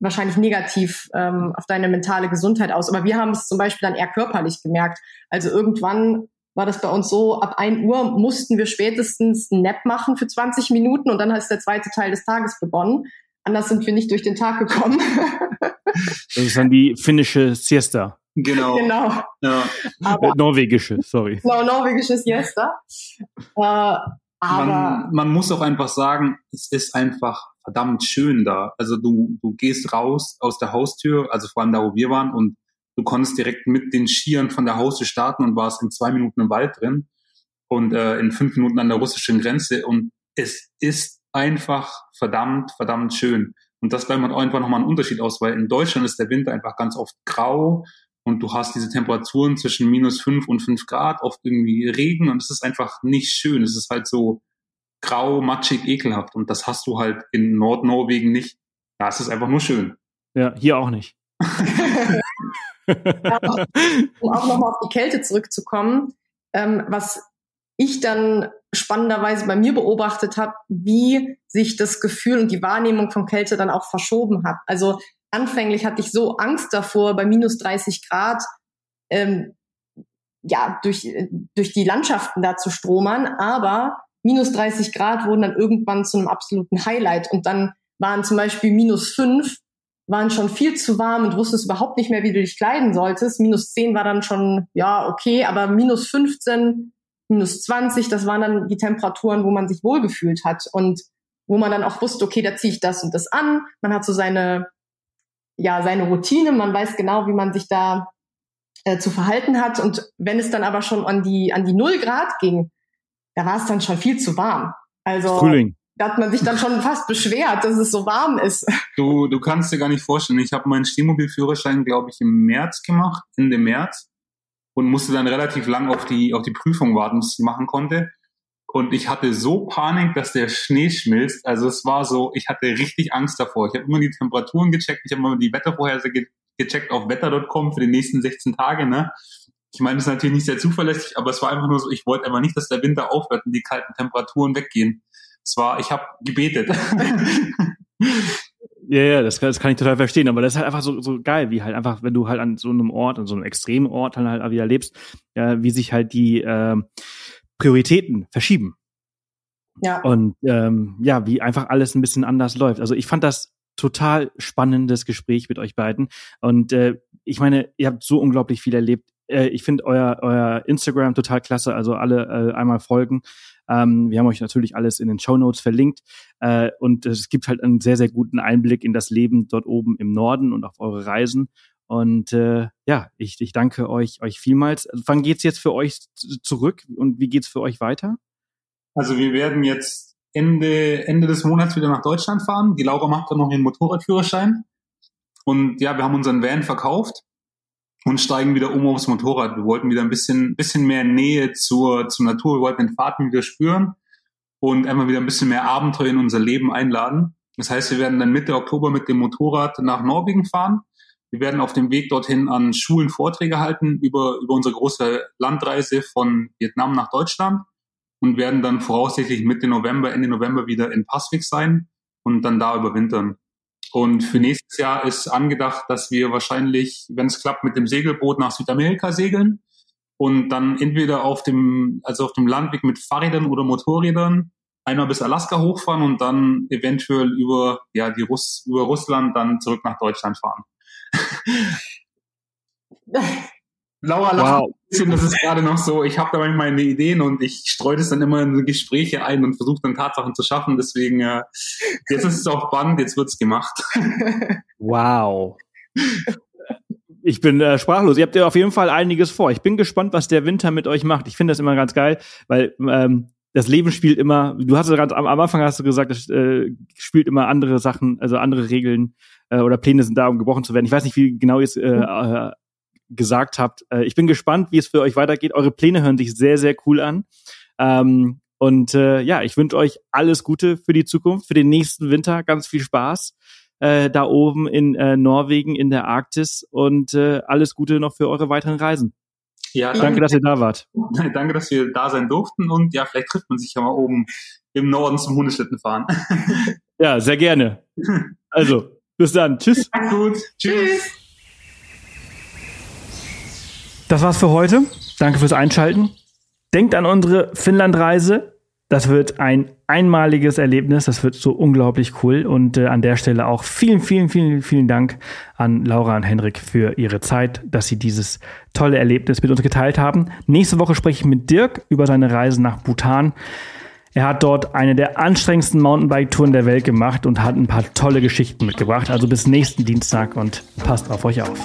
wahrscheinlich negativ ähm, auf deine mentale Gesundheit aus. Aber wir haben es zum Beispiel dann eher körperlich gemerkt. Also irgendwann war das bei uns so, ab ein Uhr mussten wir spätestens einen Nap machen für 20 Minuten und dann ist der zweite Teil des Tages begonnen. Anders sind wir nicht durch den Tag gekommen. das ist dann die finnische Siesta. Genau. genau. Ja. Aber, norwegische, sorry. Genau, norwegische Siesta. Äh, aber man, man muss auch einfach sagen, es ist einfach verdammt schön da. Also du, du gehst raus aus der Haustür, also vor allem da, wo wir waren, und Du konntest direkt mit den Skiern von der Haustür starten und warst in zwei Minuten im Wald drin und äh, in fünf Minuten an der russischen Grenze. Und es ist einfach verdammt, verdammt schön. Und das bleibt einfach nochmal ein Unterschied aus, weil in Deutschland ist der Winter einfach ganz oft grau und du hast diese Temperaturen zwischen minus fünf und fünf Grad, oft irgendwie Regen und es ist einfach nicht schön. Es ist halt so grau, matschig, ekelhaft und das hast du halt in Nordnorwegen nicht. Da ist es einfach nur schön. Ja, hier auch nicht. ja, um auch nochmal auf die Kälte zurückzukommen, ähm, was ich dann spannenderweise bei mir beobachtet habe, wie sich das Gefühl und die Wahrnehmung von Kälte dann auch verschoben hat. Also anfänglich hatte ich so Angst davor, bei minus 30 Grad ähm, ja durch durch die Landschaften da zu stromern, aber minus 30 Grad wurden dann irgendwann zu einem absoluten Highlight und dann waren zum Beispiel minus 5 waren schon viel zu warm und wusstest überhaupt nicht mehr, wie du dich kleiden solltest. Minus 10 war dann schon, ja, okay, aber minus 15, minus 20, das waren dann die Temperaturen, wo man sich wohlgefühlt hat und wo man dann auch wusste, okay, da ziehe ich das und das an. Man hat so seine, ja, seine Routine, man weiß genau, wie man sich da äh, zu verhalten hat. Und wenn es dann aber schon an die, an die Null Grad ging, da war es dann schon viel zu warm. Also, Frühling da hat man sich dann schon fast beschwert, dass es so warm ist. Du, du kannst dir gar nicht vorstellen. Ich habe meinen Stehmobilführerschein, glaube ich, im März gemacht, Ende März, und musste dann relativ lang auf die, auf die Prüfung warten, bis ich machen konnte. Und ich hatte so Panik, dass der Schnee schmilzt. Also es war so, ich hatte richtig Angst davor. Ich habe immer die Temperaturen gecheckt, ich habe immer die Wettervorhersage gecheckt auf wetter.com für die nächsten 16 Tage. Ne? Ich meine, das ist natürlich nicht sehr zuverlässig, aber es war einfach nur so, ich wollte einfach nicht, dass der Winter aufhört und die kalten Temperaturen weggehen. Es war, ich habe gebetet. Ja, ja, das, das kann ich total verstehen, aber das ist halt einfach so, so geil, wie halt einfach, wenn du halt an so einem Ort, an so einem extremen Ort dann halt wieder lebst, äh, wie sich halt die äh, Prioritäten verschieben. Ja. Und ähm, ja, wie einfach alles ein bisschen anders läuft. Also ich fand das total spannendes Gespräch mit euch beiden. Und äh, ich meine, ihr habt so unglaublich viel erlebt. Äh, ich finde euer, euer Instagram total klasse, also alle äh, einmal folgen. Ähm, wir haben euch natürlich alles in den Show Notes verlinkt. Äh, und es gibt halt einen sehr, sehr guten Einblick in das Leben dort oben im Norden und auf eure Reisen. Und äh, ja, ich, ich danke euch, euch vielmals. Wann geht's jetzt für euch zurück und wie geht's für euch weiter? Also wir werden jetzt Ende, Ende des Monats wieder nach Deutschland fahren. Die Laura macht dann noch ihren Motorradführerschein. Und ja, wir haben unseren Van verkauft und steigen wieder um aufs Motorrad. Wir wollten wieder ein bisschen, bisschen mehr Nähe zur, zur Natur. Wir wollten den Fahrten wieder spüren und einmal wieder ein bisschen mehr Abenteuer in unser Leben einladen. Das heißt, wir werden dann Mitte Oktober mit dem Motorrad nach Norwegen fahren. Wir werden auf dem Weg dorthin an Schulen Vorträge halten über, über unsere große Landreise von Vietnam nach Deutschland und werden dann voraussichtlich Mitte November, Ende November wieder in Passvik sein und dann da überwintern. Und für nächstes Jahr ist angedacht, dass wir wahrscheinlich, wenn es klappt, mit dem Segelboot nach Südamerika segeln und dann entweder auf dem, also auf dem Landweg mit Fahrrädern oder Motorrädern einmal bis Alaska hochfahren und dann eventuell über, ja, die Russ, über Russland dann zurück nach Deutschland fahren. Laura lacht wow. ein bisschen, das ist gerade noch so, ich habe da manchmal meine Ideen und ich streue das dann immer in Gespräche ein und versuche dann Tatsachen zu schaffen. Deswegen, äh, jetzt ist es auch Band, jetzt wird's gemacht. Wow. Ich bin äh, sprachlos. Ihr habt ja auf jeden Fall einiges vor. Ich bin gespannt, was der Winter mit euch macht. Ich finde das immer ganz geil, weil ähm, das Leben spielt immer, du hast gerade am, am Anfang hast du gesagt, es äh, spielt immer andere Sachen, also andere Regeln äh, oder Pläne sind da, um gebrochen zu werden. Ich weiß nicht, wie genau ihr es äh, äh, gesagt habt. Äh, ich bin gespannt, wie es für euch weitergeht. Eure Pläne hören sich sehr, sehr cool an. Ähm, und äh, ja, ich wünsche euch alles Gute für die Zukunft, für den nächsten Winter. Ganz viel Spaß äh, da oben in äh, Norwegen in der Arktis und äh, alles Gute noch für eure weiteren Reisen. Ja, danke, danke, dass ihr da wart. Danke, dass wir da sein durften und ja, vielleicht trifft man sich ja mal oben im Norden zum Hundeschlitten fahren. ja, sehr gerne. Also, bis dann. Tschüss. Gut. Tschüss. Das war's für heute. Danke fürs Einschalten. Denkt an unsere Finnlandreise. Das wird ein einmaliges Erlebnis. Das wird so unglaublich cool. Und äh, an der Stelle auch vielen, vielen, vielen, vielen Dank an Laura und Henrik für ihre Zeit, dass sie dieses tolle Erlebnis mit uns geteilt haben. Nächste Woche spreche ich mit Dirk über seine Reise nach Bhutan. Er hat dort eine der anstrengendsten Mountainbike-Touren der Welt gemacht und hat ein paar tolle Geschichten mitgebracht. Also bis nächsten Dienstag und passt auf euch auf.